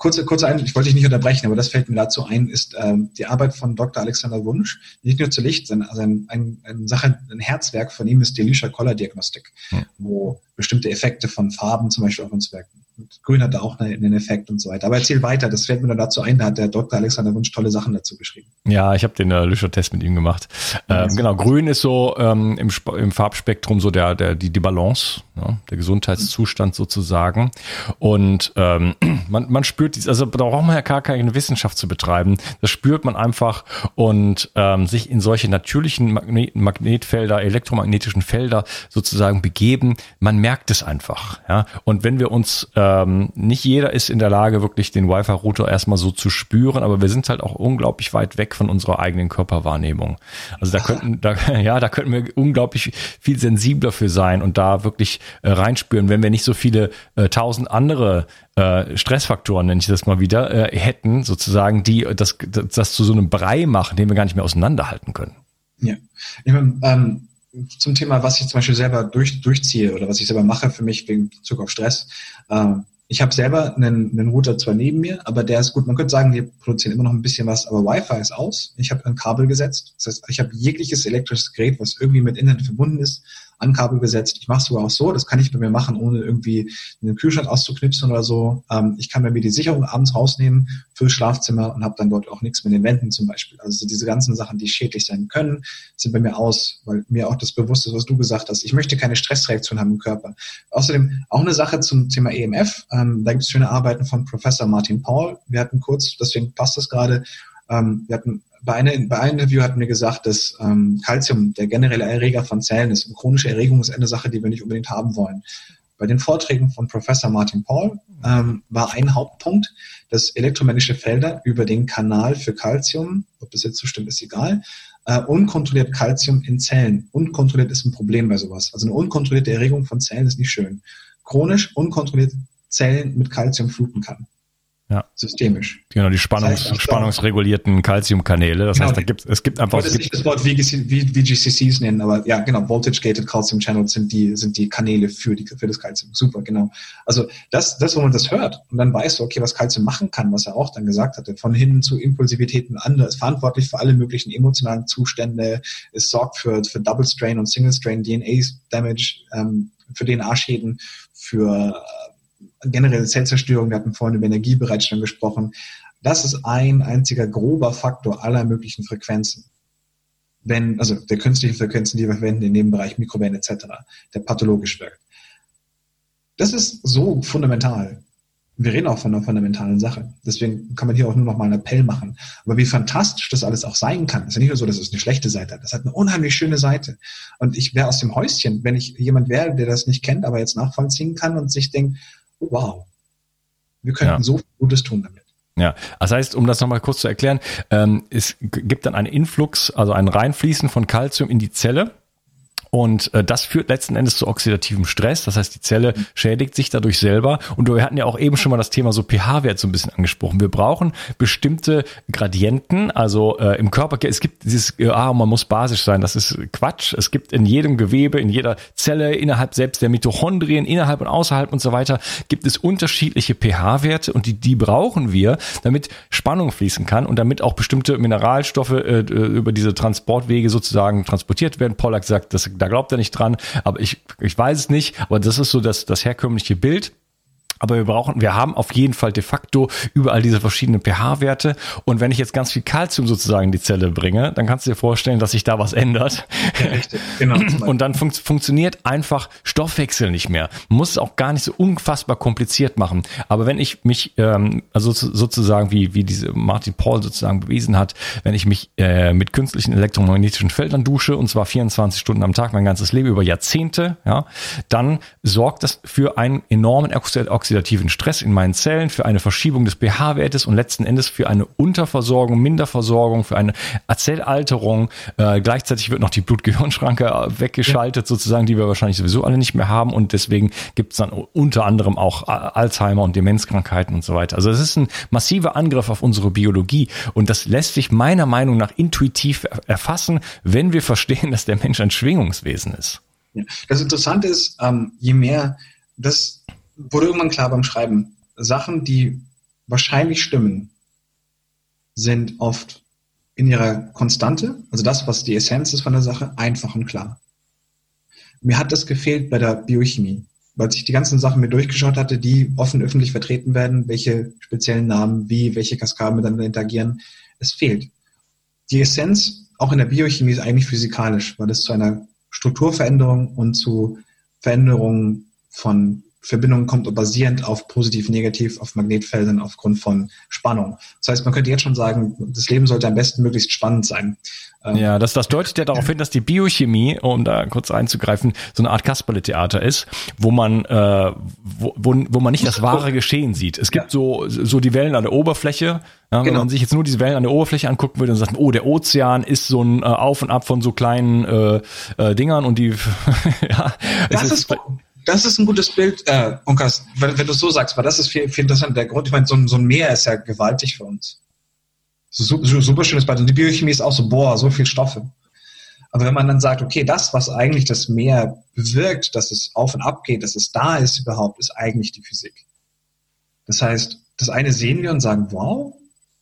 kurze, kurze ein, ich wollte dich nicht unterbrechen, aber das fällt mir dazu ein, ist ähm, die Arbeit von Dr. Alexander Wunsch, nicht nur zu Licht, sondern also ein, ein, ein, Sache, ein Herzwerk von ihm ist die Lüscher-Koller-Diagnostik, hm. wo bestimmte Effekte von Farben zum Beispiel auf uns wirken. Und Grün hat da auch einen Effekt und so weiter. Aber erzähl weiter, das fällt mir dann dazu ein, da hat der Dr. Alexander Wunsch tolle Sachen dazu geschrieben. Ja, ich habe den äh, Lüscher-Test mit ihm gemacht. Ähm, genau, Grün ist so ähm, im, im Farbspektrum so der, der die, die Balance, ja, der Gesundheitszustand sozusagen. Und ähm, <clears throat> man, man spürt dies, also da braucht man ja gar keine Wissenschaft zu betreiben. Das spürt man einfach und ähm, sich in solche natürlichen Magnet Magnetfelder, elektromagnetischen Felder sozusagen begeben. Man merkt es einfach. Ja, und wenn wir uns äh, ähm, nicht jeder ist in der Lage, wirklich den Wi-Fi-Router erstmal so zu spüren, aber wir sind halt auch unglaublich weit weg von unserer eigenen Körperwahrnehmung. Also da könnten, da, <laughs> ja, da könnten wir unglaublich viel sensibler für sein und da wirklich äh, reinspüren, wenn wir nicht so viele äh, tausend andere äh, Stressfaktoren, nenne ich das mal wieder, äh, hätten, sozusagen, die das, das, das zu so einem Brei machen, den wir gar nicht mehr auseinanderhalten können. Ja. Ich meine, ähm, zum Thema, was ich zum Beispiel selber durch, durchziehe oder was ich selber mache für mich wegen Bezug auf Stress. Äh, ich habe selber einen, einen Router zwar neben mir, aber der ist gut. Man könnte sagen, wir produzieren immer noch ein bisschen was, aber Wi-Fi ist aus. Ich habe ein Kabel gesetzt. Das heißt, ich habe jegliches elektrisches Gerät, was irgendwie mit Internet verbunden ist, an Kabel gesetzt. Ich mache es sogar auch so, das kann ich bei mir machen, ohne irgendwie einen Kühlschrank auszuknipsen oder so. Ähm, ich kann bei mir die Sicherung abends rausnehmen fürs Schlafzimmer und habe dann dort auch nichts mit den Wänden zum Beispiel. Also diese ganzen Sachen, die schädlich sein können, sind bei mir aus, weil mir auch das bewusst ist, was du gesagt hast. Ich möchte keine Stressreaktion haben im Körper. Außerdem auch eine Sache zum Thema EMF. Ähm, da gibt es schöne Arbeiten von Professor Martin Paul. Wir hatten kurz, deswegen passt das gerade, ähm, wir hatten bei, einer, bei einem Interview hatten wir gesagt, dass ähm, Calcium der generelle Erreger von Zellen ist. Und chronische Erregung ist eine Sache, die wir nicht unbedingt haben wollen. Bei den Vorträgen von Professor Martin Paul ähm, war ein Hauptpunkt, dass elektromagnetische Felder über den Kanal für Calcium, ob das jetzt so stimmt, ist egal, äh, unkontrolliert Calcium in Zellen. Unkontrolliert ist ein Problem bei sowas. Also eine unkontrollierte Erregung von Zellen ist nicht schön. Chronisch unkontrolliert Zellen mit Calcium fluten kann. Ja. Systemisch. Genau, die Spannungs das heißt, spannungsregulierten Calciumkanäle. Das genau, heißt, da gibt es gibt einfach. Ich wollte nicht das Wort VGCCs nennen, aber ja, genau, Voltage-Gated Calcium Channels sind die, sind die Kanäle für, die, für das Calcium. Super, genau. Also das, das, wo man das hört und dann weißt du, okay, was Calcium machen kann, was er auch dann gesagt hatte, von hin zu Impulsivität und andere, ist verantwortlich für alle möglichen emotionalen Zustände, es sorgt für, für Double Strain und Single Strain DNA Damage, ähm, für DNA-Schäden, für generelle Zellzerstörung, wir hatten vorhin über Energiebereitstellung gesprochen. Das ist ein einziger grober Faktor aller möglichen Frequenzen. Wenn, also der künstlichen Frequenzen, die wir verwenden in dem Bereich Mikrowellen etc., der pathologisch wirkt. Das ist so fundamental. Wir reden auch von einer fundamentalen Sache. Deswegen kann man hier auch nur noch mal einen Appell machen. Aber wie fantastisch das alles auch sein kann, ist ja nicht nur so, dass es eine schlechte Seite hat. Das hat eine unheimlich schöne Seite. Und ich wäre aus dem Häuschen, wenn ich jemand wäre, der das nicht kennt, aber jetzt nachvollziehen kann und sich denkt, wow, wir könnten ja. so viel Gutes tun damit. Ja, das heißt, um das nochmal kurz zu erklären, ähm, es gibt dann einen Influx, also ein Reinfließen von Kalzium in die Zelle Und äh, das führt letzten Endes zu oxidativem Stress. Das heißt, die Zelle schädigt sich dadurch selber. Und wir hatten ja auch eben schon mal das Thema so pH-Wert so ein bisschen angesprochen. Wir brauchen bestimmte Gradienten. Also äh, im Körper, es gibt dieses, ah, man muss basisch sein. Das ist Quatsch. Es gibt in jedem Gewebe, in jeder Zelle, innerhalb selbst der Mitochondrien, innerhalb und außerhalb und so weiter, gibt es unterschiedliche pH-Werte und die, die brauchen wir, damit Spannung fließen kann und damit auch bestimmte Mineralstoffe äh, über diese Transportwege sozusagen transportiert werden. Pollack sagt, das da glaubt er nicht dran, aber ich, ich weiß es nicht, aber das ist so das, das herkömmliche Bild. Aber wir brauchen, wir haben auf jeden Fall de facto überall diese verschiedenen pH-Werte. Und wenn ich jetzt ganz viel Kalzium sozusagen in die Zelle bringe, dann kannst du dir vorstellen, dass sich da was ändert. Ja, richtig. Genau. <laughs> Und dann fun funktioniert einfach Stoffwechsel nicht mehr. Man muss es auch gar nicht so unfassbar kompliziert machen. Aber wenn ich mich, ähm, also sozusagen wie, wie diese Martin Paul sozusagen bewiesen hat, wenn ich mich äh, mit künstlichen elektromagnetischen Feldern dusche, und zwar 24 Stunden am Tag, mein ganzes Leben über Jahrzehnte, ja, dann sorgt das für einen enormen Oxid oxidativen Stress in meinen Zellen, für eine Verschiebung des pH-Wertes und letzten Endes für eine Unterversorgung, Minderversorgung, für eine Zellalterung. Äh, gleichzeitig wird noch die Blut-Gehirn-Schranke äh, weggeschaltet, ja. sozusagen, die wir wahrscheinlich sowieso alle nicht mehr haben. Und deswegen gibt es dann unter anderem auch Alzheimer und Demenzkrankheiten und so weiter. Also es ist ein massiver Angriff auf unsere Biologie. Und das lässt sich meiner Meinung nach intuitiv erfassen, wenn wir verstehen, dass der Mensch ein Schwingungswesen ist. Ja. Das Interessante ist, ähm, je mehr das wurde irgendwann klar beim Schreiben, Sachen, die wahrscheinlich stimmen, sind oft in ihrer Konstante, also das, was die Essenz ist von der Sache, einfach und klar. Mir hat das gefehlt bei der Biochemie, weil ich die ganzen Sachen mir durchgeschaut hatte, die offen öffentlich vertreten werden, welche speziellen Namen, wie, welche Kaskaden miteinander interagieren. Es fehlt. Die Essenz, auch in der Biochemie, ist eigentlich physikalisch, weil es zu einer Strukturveränderung und zu Veränderungen von Verbindung kommt basierend auf positiv, negativ, auf Magnetfeldern aufgrund von Spannung. Das heißt, man könnte jetzt schon sagen, das Leben sollte am besten möglichst spannend sein. Ähm, ja, das, das deutet ja darauf hin, dass die Biochemie, um da kurz einzugreifen, so eine Art Kasperle-Theater ist, wo man, äh, wo, wo, wo man nicht das wahre Geschehen sieht. Es gibt ja. so, so die Wellen an der Oberfläche. Ja, wenn genau. man sich jetzt nur diese Wellen an der Oberfläche angucken würde und sagt, oh, der Ozean ist so ein äh, Auf und Ab von so kleinen äh, äh, Dingern und die, <laughs> ja, das ist, ist das ist ein gutes Bild, äh, Unkas, wenn, wenn du so sagst, weil das ist viel, viel interessant. Der Grund, ich meine, so, ein, so ein Meer ist ja gewaltig für uns. So, so, super schönes Beispiel. Die Biochemie ist auch so, boah, so viel Stoffe. Aber wenn man dann sagt, okay, das, was eigentlich das Meer bewirkt, dass es auf und ab geht, dass es da ist überhaupt, ist eigentlich die Physik. Das heißt, das eine sehen wir und sagen, wow.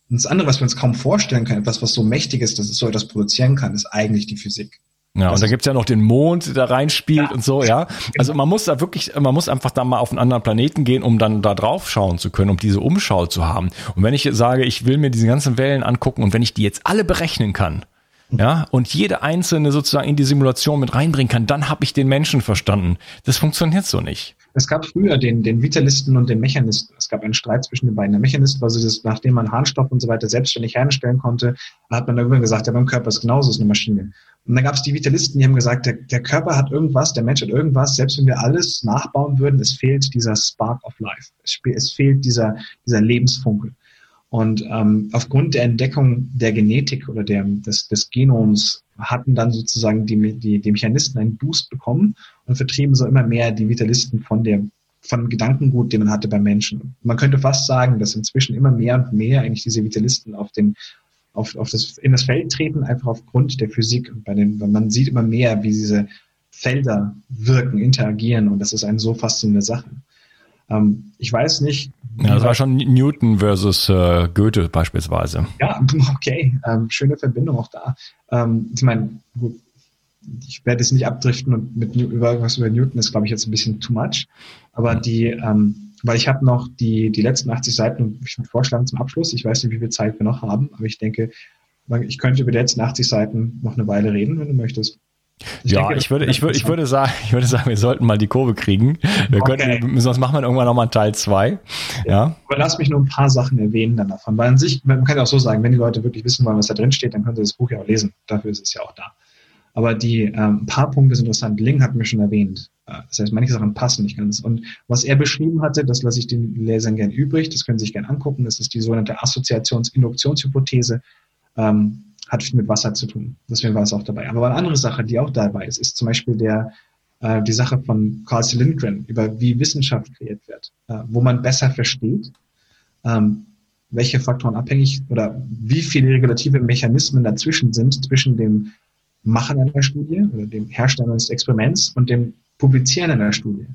Und das andere, was wir uns kaum vorstellen können, etwas, was so mächtig ist, dass es so etwas produzieren kann, ist eigentlich die Physik. Ja, und da gibt's ja noch den Mond, der da reinspielt ja. und so, ja. <laughs> Also man muss da wirklich, man muss einfach da mal auf einen anderen Planeten gehen, um dann da drauf schauen zu können, um diese Umschau zu haben. Und wenn ich sage, ich will mir diese ganzen Wellen angucken und wenn ich die jetzt alle berechnen kann, ja, und jede einzelne sozusagen in die Simulation mit reinbringen kann, dann habe ich den Menschen verstanden. Das funktioniert so nicht. Es gab früher den, den Vitalisten und den Mechanisten. Es gab einen Streit zwischen den beiden. Der Mechanist war so, das, nachdem man Harnstoff und so weiter selbstständig herstellen konnte, hat man irgendwann gesagt, ja, beim Körper ist genauso, ist eine Maschine. Und dann gab es die Vitalisten, die haben gesagt, der, der Körper hat irgendwas, der Mensch hat irgendwas, selbst wenn wir alles nachbauen würden, es fehlt dieser Spark of Life. Es, es fehlt dieser, dieser Lebensfunkel. Und ähm, aufgrund der Entdeckung der Genetik oder der, des, des Genoms hatten dann sozusagen die, die, die Mechanisten einen Boost bekommen und vertrieben so immer mehr die Vitalisten von der von Gedankengut, den man hatte beim Menschen. Man könnte fast sagen, dass inzwischen immer mehr und mehr eigentlich diese Vitalisten auf den auf, auf das, in das Feld treten, einfach aufgrund der Physik. Und bei den, man sieht immer mehr, wie diese Felder wirken, interagieren und das ist eine so faszinierende Sache. Ähm, ich weiß nicht. Ja, das war schon Newton versus äh, Goethe beispielsweise. Ja, <laughs> okay. Ähm, schöne Verbindung auch da. Ähm, ich meine, gut, ich werde jetzt nicht abdriften und mit über was über Newton ist, glaube ich, jetzt ein bisschen too much. Aber die, ähm, weil ich habe noch die, die letzten 80 Seiten, ich würde vorschlagen zum Abschluss. Ich weiß nicht, wie viel Zeit wir noch haben, aber ich denke, ich könnte über die letzten 80 Seiten noch eine Weile reden, wenn du möchtest. Ich ja, denke, ich würde, ich würde, ich würde sagen, <laughs> ich würde sagen, wir sollten mal die Kurve kriegen. Wir okay. können, sonst machen wir irgendwann nochmal Teil zwei. Ja. ja. Aber lass mich nur ein paar Sachen erwähnen dann davon. Weil an sich, man kann ja auch so sagen, wenn die Leute wirklich wissen wollen, was da drin steht, dann können sie das Buch ja auch lesen. Dafür ist es ja auch da. Aber die, ähm, ein paar Punkte sind interessant. Ling hat mir schon erwähnt. Äh, das heißt, manche Sachen passen nicht ganz. Und was er beschrieben hatte, das lasse ich den Lesern gern übrig. Das können Sie sich gern angucken. Das ist die sogenannte Assoziations-Induktionshypothese. Ähm, hat mit Wasser zu tun. Deswegen war es auch dabei. Aber eine andere Sache, die auch dabei ist, ist zum Beispiel der, äh, die Sache von Carl. Lindgren über wie Wissenschaft kreiert wird, äh, wo man besser versteht, ähm, welche Faktoren abhängig oder wie viele regulative Mechanismen dazwischen sind, zwischen dem Machen einer Studie oder dem Herstellen eines Experiments und dem Publizieren einer Studie.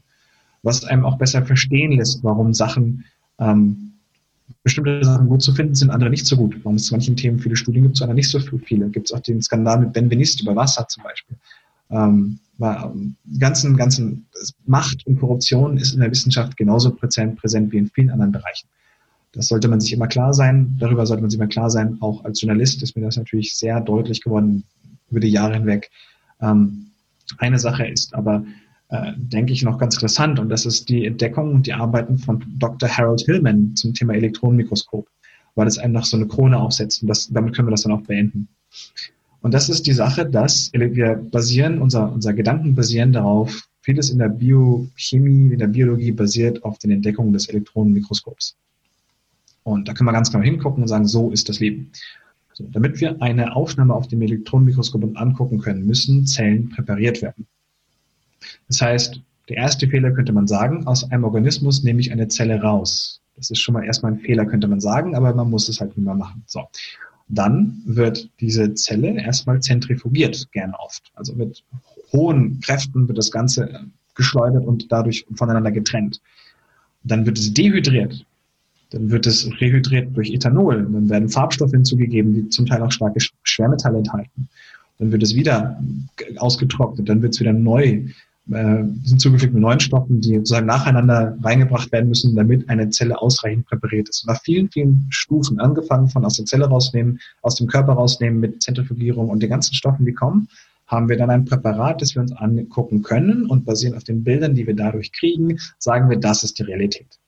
Was einem auch besser verstehen lässt, warum Sachen, ähm, bestimmte Sachen gut zu finden sind, andere nicht so gut. Warum es zu manchen Themen viele Studien gibt, zu anderen nicht so viele. Gibt es auch den Skandal mit Ben Benist über Wasser zum Beispiel. Ähm, war, ähm, ganzen, ganzen Macht und Korruption ist in der Wissenschaft genauso präsent, präsent wie in vielen anderen Bereichen. Das sollte man sich immer klar sein. Darüber sollte man sich immer klar sein. Auch als Journalist ist mir das natürlich sehr deutlich geworden über die Jahre hinweg. Ähm, eine Sache ist aber, äh, denke ich, noch ganz interessant und das ist die Entdeckung und die Arbeiten von Dr. Harold Hillman zum Thema Elektronenmikroskop, weil es einem noch so eine Krone aufsetzt und das, damit können wir das dann auch beenden. Und das ist die Sache, dass wir basieren, unser, unser Gedanken basieren darauf, vieles in der Biochemie, in der Biologie basiert auf den Entdeckungen des Elektronenmikroskops. Und da können wir ganz genau hingucken und sagen, so ist das Leben. So, damit wir eine Aufnahme auf dem Elektronenmikroskop angucken können, müssen Zellen präpariert werden. Das heißt, der erste Fehler könnte man sagen, aus einem Organismus nehme ich eine Zelle raus. Das ist schon mal erstmal ein Fehler, könnte man sagen, aber man muss es halt nicht mehr machen. So. Dann wird diese Zelle erstmal zentrifugiert, gerne oft. Also mit hohen Kräften wird das Ganze geschleudert und dadurch voneinander getrennt. Dann wird es dehydriert. Dann wird es rehydriert durch Ethanol. Dann werden Farbstoffe hinzugegeben, die zum Teil auch starke Schwermetalle enthalten. Dann wird es wieder ausgetrocknet. Dann wird es wieder neu äh, hinzugefügt mit neuen Stoffen, die sozusagen nacheinander reingebracht werden müssen, damit eine Zelle ausreichend präpariert ist. Und nach vielen, vielen Stufen, angefangen von aus der Zelle rausnehmen, aus dem Körper rausnehmen mit Zentrifugierung und den ganzen Stoffen, die kommen, haben wir dann ein Präparat, das wir uns angucken können und basierend auf den Bildern, die wir dadurch kriegen, sagen wir, das ist die Realität.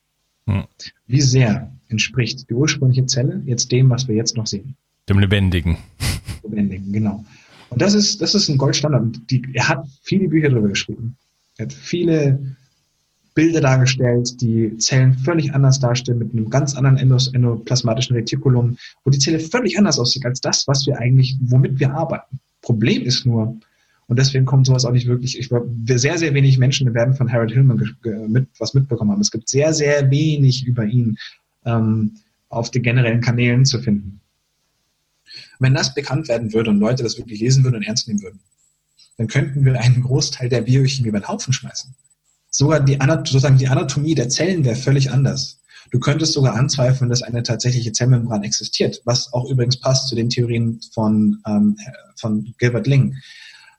Hm. Wie sehr entspricht die ursprüngliche Zelle jetzt dem, was wir jetzt noch sehen? Dem Lebendigen. Lebendigen, genau. Und das ist, das ist ein Goldstandard. Die, er hat viele Bücher darüber geschrieben. Er hat viele Bilder dargestellt, die Zellen völlig anders darstellen, mit einem ganz anderen endoplasmatischen Retikulum, wo die Zelle völlig anders aussieht als das, was wir eigentlich, womit wir arbeiten. Problem ist nur, und deswegen kommt sowas auch nicht wirklich. Ich glaube, sehr, sehr wenig Menschen werden von Harold Hillman mit, was mitbekommen haben. Es gibt sehr, sehr wenig über ihn ähm, auf den generellen Kanälen zu finden. Wenn das bekannt werden würde und Leute das wirklich lesen würden und ernst nehmen würden, dann könnten wir einen Großteil der Biochemie über den Haufen schmeißen. Sogar die, sozusagen die Anatomie der Zellen wäre völlig anders. Du könntest sogar anzweifeln, dass eine tatsächliche Zellmembran existiert, was auch übrigens passt zu den Theorien von, ähm, von Gilbert Ling.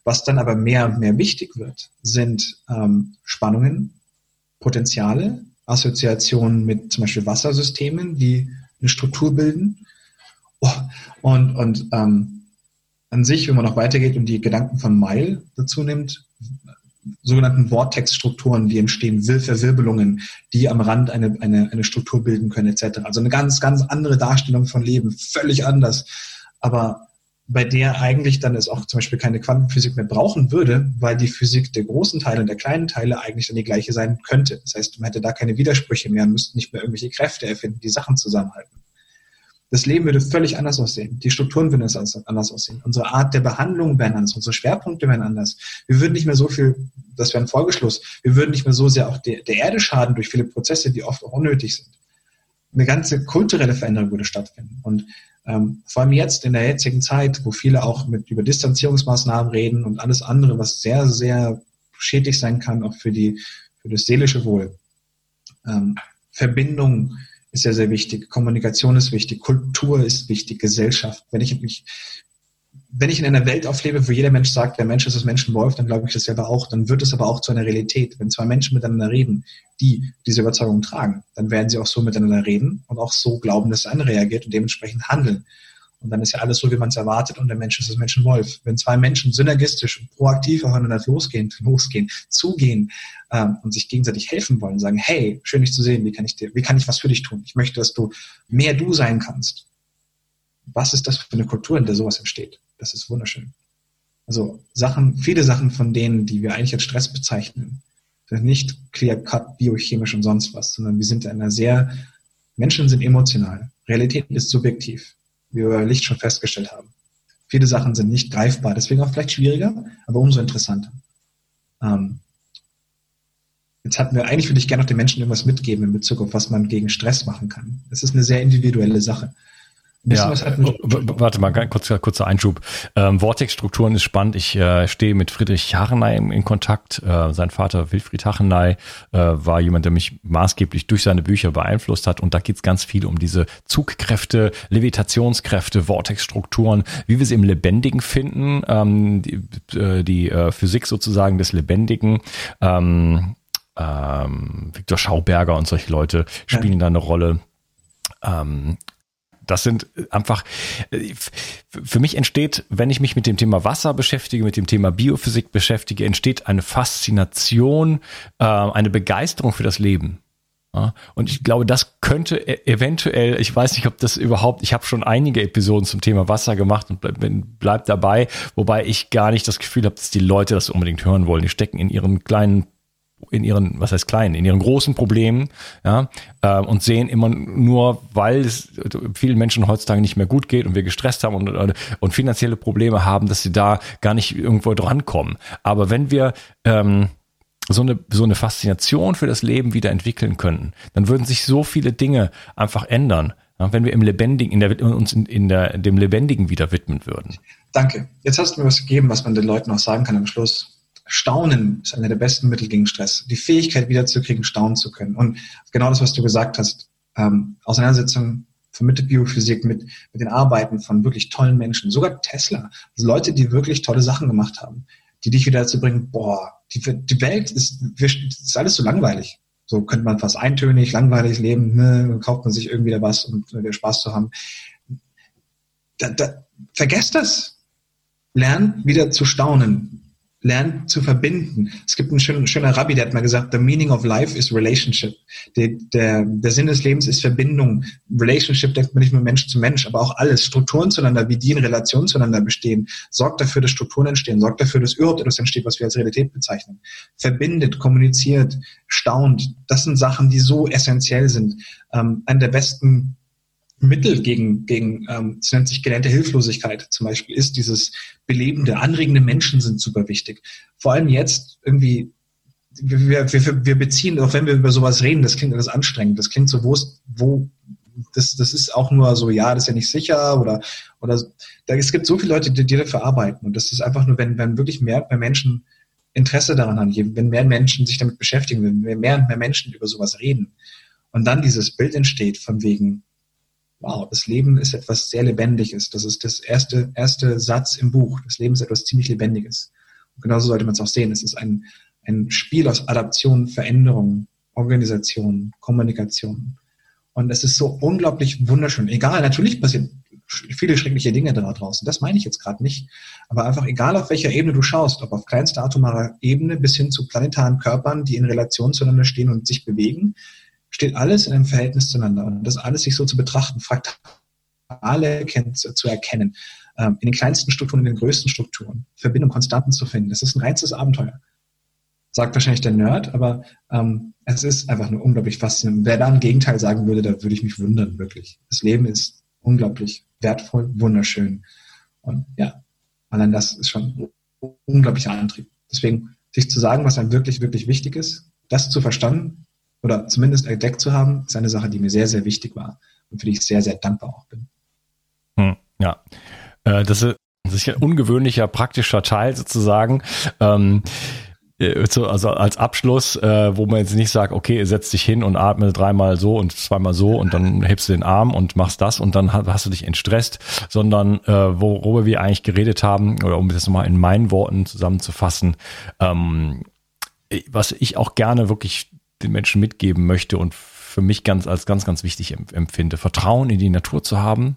Was dann aber mehr und mehr wichtig wird, sind ähm, Spannungen, Potenziale, Assoziationen mit zum Beispiel Wassersystemen, die eine Struktur bilden. Oh, und und ähm, an sich, wenn man noch weitergeht und die Gedanken von Weil dazu nimmt, sogenannten Vortex-Strukturen, die entstehen, Verwirbelungen, die am Rand eine, eine, eine Struktur bilden können, etc. Also eine ganz, ganz andere Darstellung von Leben, völlig anders. Aber bei der eigentlich dann es auch zum Beispiel keine Quantenphysik mehr brauchen würde, weil die Physik der großen Teile und der kleinen Teile eigentlich dann die gleiche sein könnte. Das heißt, man hätte da keine Widersprüche mehr, man müsste nicht mehr irgendwelche Kräfte erfinden, die Sachen zusammenhalten. Das Leben würde völlig anders aussehen. Die Strukturen würden anders aussehen. Unsere Art der Behandlung wäre anders. Unsere Schwerpunkte wären anders. Wir würden nicht mehr so viel, das wäre ein Folgeschluss, wir würden nicht mehr so sehr auch der, der Erde schaden durch viele Prozesse, die oft auch unnötig sind. Eine ganze kulturelle Veränderung würde stattfinden. Und ähm, vor allem jetzt in der jetzigen Zeit, wo viele auch mit über Distanzierungsmaßnahmen reden und alles andere, was sehr, sehr schädlich sein kann, auch für die, für das seelische Wohl. Ähm, Verbindung ist sehr, sehr wichtig. Kommunikation ist wichtig. Kultur ist wichtig. Gesellschaft. Wenn ich mich, wenn ich in einer Welt auflebe, wo jeder Mensch sagt, der Mensch ist das Menschenwolf, dann glaube ich das selber auch. Dann wird es aber auch zu einer Realität. Wenn zwei Menschen miteinander reden, die diese Überzeugung tragen, dann werden sie auch so miteinander reden und auch so glauben, dass andere reagiert und dementsprechend handeln. Und dann ist ja alles so, wie man es erwartet und der Mensch ist das Menschenwolf. Wenn zwei Menschen synergistisch und proaktiv aufeinander losgehen, losgehen, zugehen ähm, und sich gegenseitig helfen wollen, sagen, hey, schön dich zu sehen, wie kann ich dir, wie kann ich was für dich tun? Ich möchte, dass du mehr du sein kannst. Was ist das für eine Kultur, in der sowas entsteht? Das ist wunderschön. Also Sachen, viele Sachen von denen, die wir eigentlich als Stress bezeichnen, sind nicht clear-cut, biochemisch und sonst was, sondern wir sind in einer sehr, Menschen sind emotional. Realität ist subjektiv, wie wir bei Licht schon festgestellt haben. Viele Sachen sind nicht greifbar, deswegen auch vielleicht schwieriger, aber umso interessanter. Ähm, jetzt hatten wir, eigentlich würde ich gerne noch den Menschen irgendwas mitgeben in Bezug auf was man gegen Stress machen kann. Es ist eine sehr individuelle Sache. Ja, warte mal, ganz kurzer, kurzer Einschub. Ähm, Vortex-Strukturen ist spannend. Ich äh, stehe mit Friedrich Hachenay in, in Kontakt. Äh, sein Vater Wilfried Hachenay äh, war jemand, der mich maßgeblich durch seine Bücher beeinflusst hat. Und da geht es ganz viel um diese Zugkräfte, Levitationskräfte, Vortex-Strukturen, wie wir sie im Lebendigen finden, ähm, die, äh, die äh, Physik sozusagen des Lebendigen. Ähm, ähm, Viktor Schauberger und solche Leute spielen ja. da eine Rolle. Ähm, das sind einfach, für mich entsteht, wenn ich mich mit dem Thema Wasser beschäftige, mit dem Thema Biophysik beschäftige, entsteht eine Faszination, äh, eine Begeisterung für das Leben. Und ich glaube, das könnte e-, eventuell, ich weiß nicht, ob das überhaupt, ich habe schon einige Episoden zum Thema Wasser gemacht und bleib, bleib dabei, wobei ich gar nicht das Gefühl habe, dass die Leute das unbedingt hören wollen. Die stecken in ihren kleinen in ihren, was heißt kleinen, in ihren großen Problemen, ja, äh, und sehen immer nur, weil es vielen Menschen heutzutage nicht mehr gut geht und wir gestresst haben und, und finanzielle Probleme haben, dass sie da gar nicht irgendwo drankommen. Aber wenn wir ähm, so eine, so eine Faszination für das Leben wieder entwickeln könnten, dann würden sich so viele Dinge einfach ändern, ja, wenn wir im Lebendigen, in der, uns in, in der, dem Lebendigen wieder widmen würden. Danke. Jetzt hast du mir was gegeben, was man den Leuten auch sagen kann am Schluss. Staunen ist einer der besten Mittel gegen Stress. Die Fähigkeit wiederzukriegen, staunen zu können. Und genau das, was du gesagt hast, ähm, Auseinandersetzung vermittelt Biophysik mit, mit den Arbeiten von wirklich tollen Menschen, sogar Tesla, also Leute, die wirklich tolle Sachen gemacht haben, die dich wieder dazu bringen, boah, die, die Welt ist, ist alles so langweilig. So könnte man fast eintönig, langweilig leben, ne, kauft man sich irgendwie da was, um wieder Spaß zu haben. Da, da, vergesst das. Lernt wieder zu staunen lernt zu verbinden. Es gibt einen schönen, schöner Rabbi, der hat mal gesagt, the meaning of life is relationship. Der, der, der Sinn des Lebens ist Verbindung. Relationship denkt man nicht nur Mensch zu Mensch, aber auch alles. Strukturen zueinander, wie die in Relation zueinander bestehen, sorgt dafür, dass Strukturen entstehen, sorgt dafür, dass überhaupt etwas entsteht, was wir als Realität bezeichnen. Verbindet, kommuniziert, staunt. Das sind Sachen, die so essentiell sind. Ähm, eine der besten Mittel gegen, gegen ähm, es nennt sich gelernte Hilflosigkeit zum Beispiel, ist dieses belebende, anregende Menschen sind super wichtig. Vor allem jetzt irgendwie, wir, wir, wir beziehen, auch wenn wir über sowas reden, das klingt alles anstrengend, das klingt so, wo ist, wo, das, das ist auch nur so, ja, das ist ja nicht sicher oder, oder da, es gibt so viele Leute, die, die dafür arbeiten und das ist einfach nur, wenn, wenn wirklich mehr, mehr Menschen Interesse daran haben, wenn mehr Menschen sich damit beschäftigen, wenn mehr und mehr Menschen über sowas reden und dann dieses Bild entsteht von wegen, wow, das Leben ist etwas sehr Lebendiges. Das ist das erste, erste Satz im Buch. Das Leben ist etwas ziemlich Lebendiges. Und genauso sollte man es auch sehen. Es ist ein, ein Spiel aus Adaption, Veränderung, Organisation, Kommunikation. Und es ist so unglaublich wunderschön. Egal, natürlich passieren viele schreckliche Dinge da draußen. Das meine ich jetzt gerade nicht. Aber einfach egal, auf welcher Ebene du schaust, ob auf kleinster atomarer Ebene bis hin zu planetaren Körpern, die in Relation zueinander stehen und sich bewegen, steht alles in einem Verhältnis zueinander. Und das alles sich so zu betrachten, Fraktale zu erkennen, ähm, in den kleinsten Strukturen, in den größten Strukturen, Verbindung, Konstanten zu finden, das ist ein reinstes Abenteuer. Sagt wahrscheinlich der Nerd, aber ähm, es ist einfach nur unglaublich faszinierend. Wer da ein Gegenteil sagen würde, da würde ich mich wundern, wirklich. Das Leben ist unglaublich wertvoll, wunderschön. Und ja, allein das ist schon ein unglaublicher Antrieb. Deswegen, sich zu sagen, was einem wirklich, wirklich wichtig ist, das zu verstanden, oder zumindest entdeckt zu haben, ist eine Sache, die mir sehr, sehr wichtig war und für die ich sehr, sehr dankbar auch bin. Hm, ja, äh, das ist sicher ein ungewöhnlicher praktischer Teil sozusagen. Ähm, äh, also als Abschluss, äh, wo man jetzt nicht sagt, okay, setz dich hin und atme dreimal so und zweimal so und dann hebst du den Arm und machst das und dann hast du dich entstresst, sondern äh, worüber wir eigentlich geredet haben, oder um das mal in meinen Worten zusammenzufassen, ähm, was ich auch gerne wirklich den Menschen mitgeben möchte und für mich ganz als ganz, ganz wichtig empfinde. Vertrauen in die Natur zu haben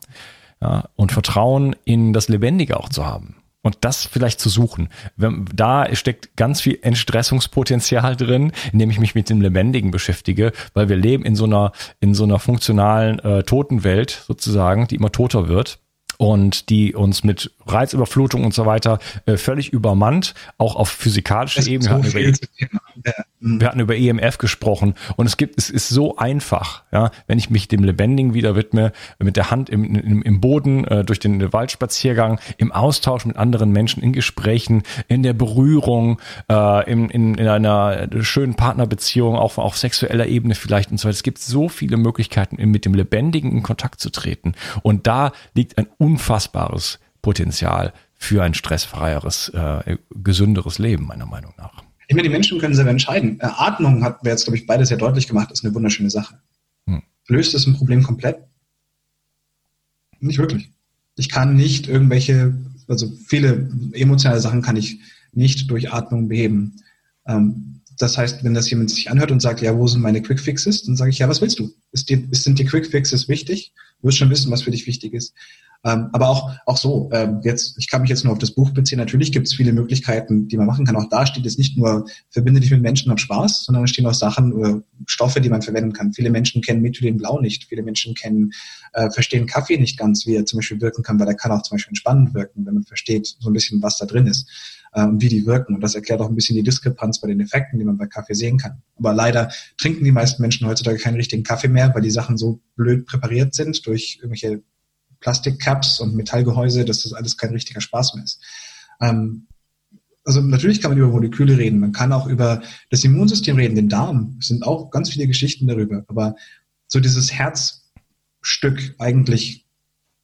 ja, und Vertrauen in das Lebendige auch zu haben. Und das vielleicht zu suchen. Da steckt ganz viel Entstressungspotenzial drin, indem ich mich mit dem Lebendigen beschäftige, weil wir leben in so einer, in so einer funktionalen äh, Totenwelt sozusagen, die immer toter wird und die uns mit Reizüberflutung und so weiter äh, völlig übermannt, auch auf physikalischer Ebene. So Wir hatten über EMF gesprochen und es gibt, es ist so einfach, ja, wenn ich mich dem Lebendigen wieder widme, mit der Hand im, im, im Boden, äh, durch den Waldspaziergang, im Austausch mit anderen Menschen, in Gesprächen, in der Berührung, äh, in, in, in einer schönen Partnerbeziehung, auch auf sexueller Ebene vielleicht und so weiter. Es gibt so viele Möglichkeiten, mit dem Lebendigen in Kontakt zu treten. Und da liegt ein unfassbares Potenzial für ein stressfreieres, äh, gesünderes Leben, meiner Meinung nach. Ich meine, die Menschen können selber entscheiden. Äh, Atmung hat wir jetzt, glaube ich, beide sehr deutlich gemacht, ist eine wunderschöne Sache. Hm. Löst es ein Problem komplett? Nicht wirklich. Ich kann nicht irgendwelche, also viele emotionale Sachen kann ich nicht durch Atmung beheben. Ähm, das heißt, wenn das jemand sich anhört und sagt, ja, wo sind meine Quick Fixes, dann sage ich, ja, was willst du? Ist dir, sind die Quick Fixes wichtig? Du wirst schon wissen, was für dich wichtig ist. Ähm, aber auch, auch so, ähm, jetzt, ich kann mich jetzt nur auf das Buch beziehen. Natürlich gibt es viele Möglichkeiten, die man machen kann. Auch da steht es nicht nur, verbinde dich mit Menschen, hab Spaß, sondern es stehen auch Sachen, oder Stoffe, die man verwenden kann. Viele Menschen kennen Blau nicht. Viele Menschen kennen, äh, verstehen Kaffee nicht ganz, wie er zum Beispiel wirken kann, weil er kann auch zum Beispiel entspannend wirken, wenn man versteht so ein bisschen, was da drin ist äh, und wie die wirken. Und das erklärt auch ein bisschen die Diskrepanz bei den Effekten, die man bei Kaffee sehen kann. Aber leider trinken die meisten Menschen heutzutage keinen richtigen Kaffee mehr, weil die Sachen so blöd präpariert sind durch irgendwelche Plastikcaps und Metallgehäuse, dass das alles kein richtiger Spaß mehr ist. Ähm, also natürlich kann man über Moleküle reden, man kann auch über das Immunsystem reden, den Darm. Es sind auch ganz viele Geschichten darüber. Aber so dieses Herzstück eigentlich,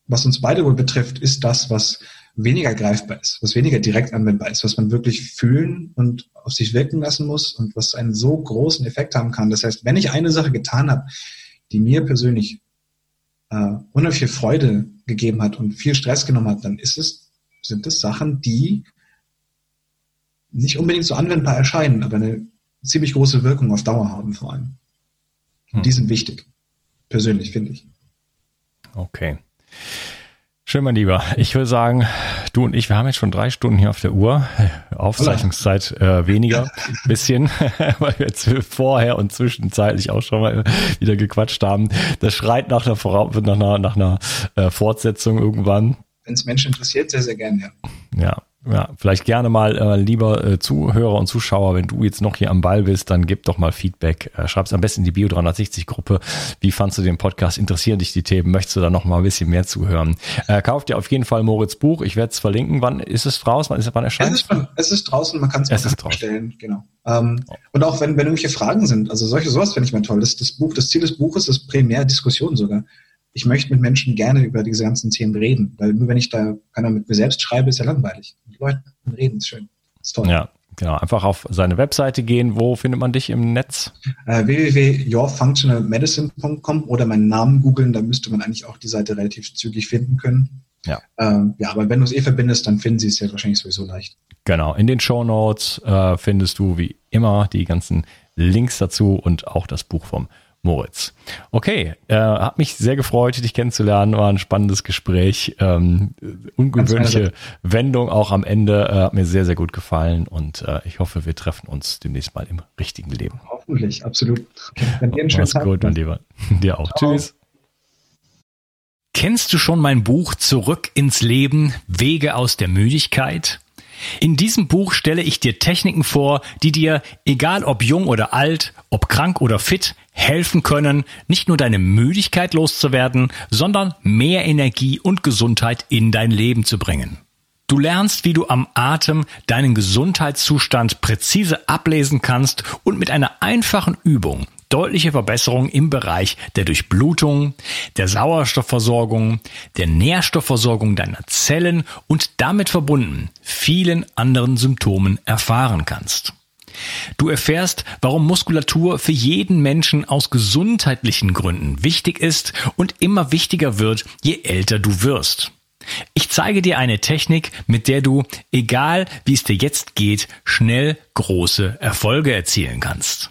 was uns beide wohl betrifft, ist das, was weniger greifbar ist, was weniger direkt anwendbar ist, was man wirklich fühlen und auf sich wirken lassen muss und was einen so großen Effekt haben kann. Das heißt, wenn ich eine Sache getan habe, die mir persönlich äh, unheimlich viel Freude gegeben hat und viel Stress genommen hat, dann ist es, sind es Sachen, die nicht unbedingt so anwendbar erscheinen, aber eine ziemlich große Wirkung auf Dauer haben vor allem. Hm. Die sind wichtig. Persönlich, finde ich. Okay. Schön, mein Lieber. Ich würde sagen, du und ich, wir haben jetzt schon drei Stunden hier auf der Uhr. Aufzeichnungszeit äh, weniger, <laughs> bisschen, <laughs> weil wir jetzt vorher und zwischenzeitlich auch schon mal wieder gequatscht haben. Das schreit nach einer, Vora nach einer, nach einer äh, Fortsetzung irgendwann. Wenn es Menschen interessiert, sehr, sehr gerne, ja. Ja, ja, vielleicht gerne mal, äh, lieber äh, Zuhörer und Zuschauer, wenn du jetzt noch hier am Ball bist, dann gib doch mal Feedback. Äh, Schreib's am besten in die Bio 360 Gruppe. Wie fandst du den Podcast? Interessieren dich die Themen? Möchtest du da noch mal ein bisschen mehr zuhören? Äh, kauf dir auf jeden Fall Moritz Buch. Ich werde es verlinken. Wann ist es raus? Wann, ist, wann erscheint es? Ist, es ist draußen, man kann es bestellen. Genau. Ähm, Und auch wenn, wenn irgendwelche Fragen sind, also solche sowas finde ich mal toll. Das, das Buch, das Ziel des Buches ist primär Diskussion sogar ich möchte mit Menschen gerne über diese ganzen Themen reden, weil nur wenn ich da keiner mit mir selbst schreibe, ist ja langweilig. Mit Leuten reden ist schön. Ist toll. Ja, genau. Einfach auf seine Webseite gehen. Wo findet man dich im Netz? Äh, www.yourfunctionalmedicine.com oder meinen Namen googeln, da müsste man eigentlich auch die Seite relativ zügig finden können. Ja. Ähm, ja, aber wenn du es eh verbindest, dann finden sie es ja wahrscheinlich sowieso leicht. Genau. In den Show Notes äh, findest du wie immer die ganzen Links dazu und auch das Buch vom Moritz. Okay, äh, hat mich sehr gefreut, dich kennenzulernen. War ein spannendes Gespräch. Ähm, ungewöhnliche Wendung auch am Ende. Äh, hat mir sehr, sehr gut gefallen und äh, ich hoffe, wir treffen uns demnächst mal im richtigen Leben. Hoffentlich, absolut. Okay, Mach's gut, mein Lieber. <laughs> Dir auch. Ciao. Tschüss. Kennst du schon mein Buch Zurück ins Leben, Wege aus der Müdigkeit? In diesem Buch stelle ich dir Techniken vor, die dir, egal ob jung oder alt, ob krank oder fit, helfen können, nicht nur deine Müdigkeit loszuwerden, sondern mehr Energie und Gesundheit in dein Leben zu bringen. Du lernst, wie du am Atem deinen Gesundheitszustand präzise ablesen kannst und mit einer einfachen Übung deutliche Verbesserungen im Bereich der Durchblutung, der Sauerstoffversorgung, der Nährstoffversorgung deiner Zellen und damit verbunden vielen anderen Symptomen erfahren kannst. Du erfährst, warum Muskulatur für jeden Menschen aus gesundheitlichen Gründen wichtig ist und immer wichtiger wird, je älter du wirst. Ich zeige dir eine Technik, mit der du, egal wie es dir jetzt geht, schnell große Erfolge erzielen kannst.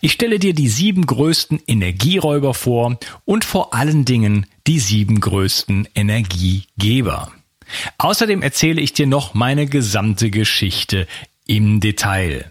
Ich stelle dir die sieben größten Energieräuber vor und vor allen Dingen die sieben größten Energiegeber. Außerdem erzähle ich dir noch meine gesamte Geschichte im Detail.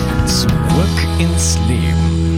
Zurück ins Leben.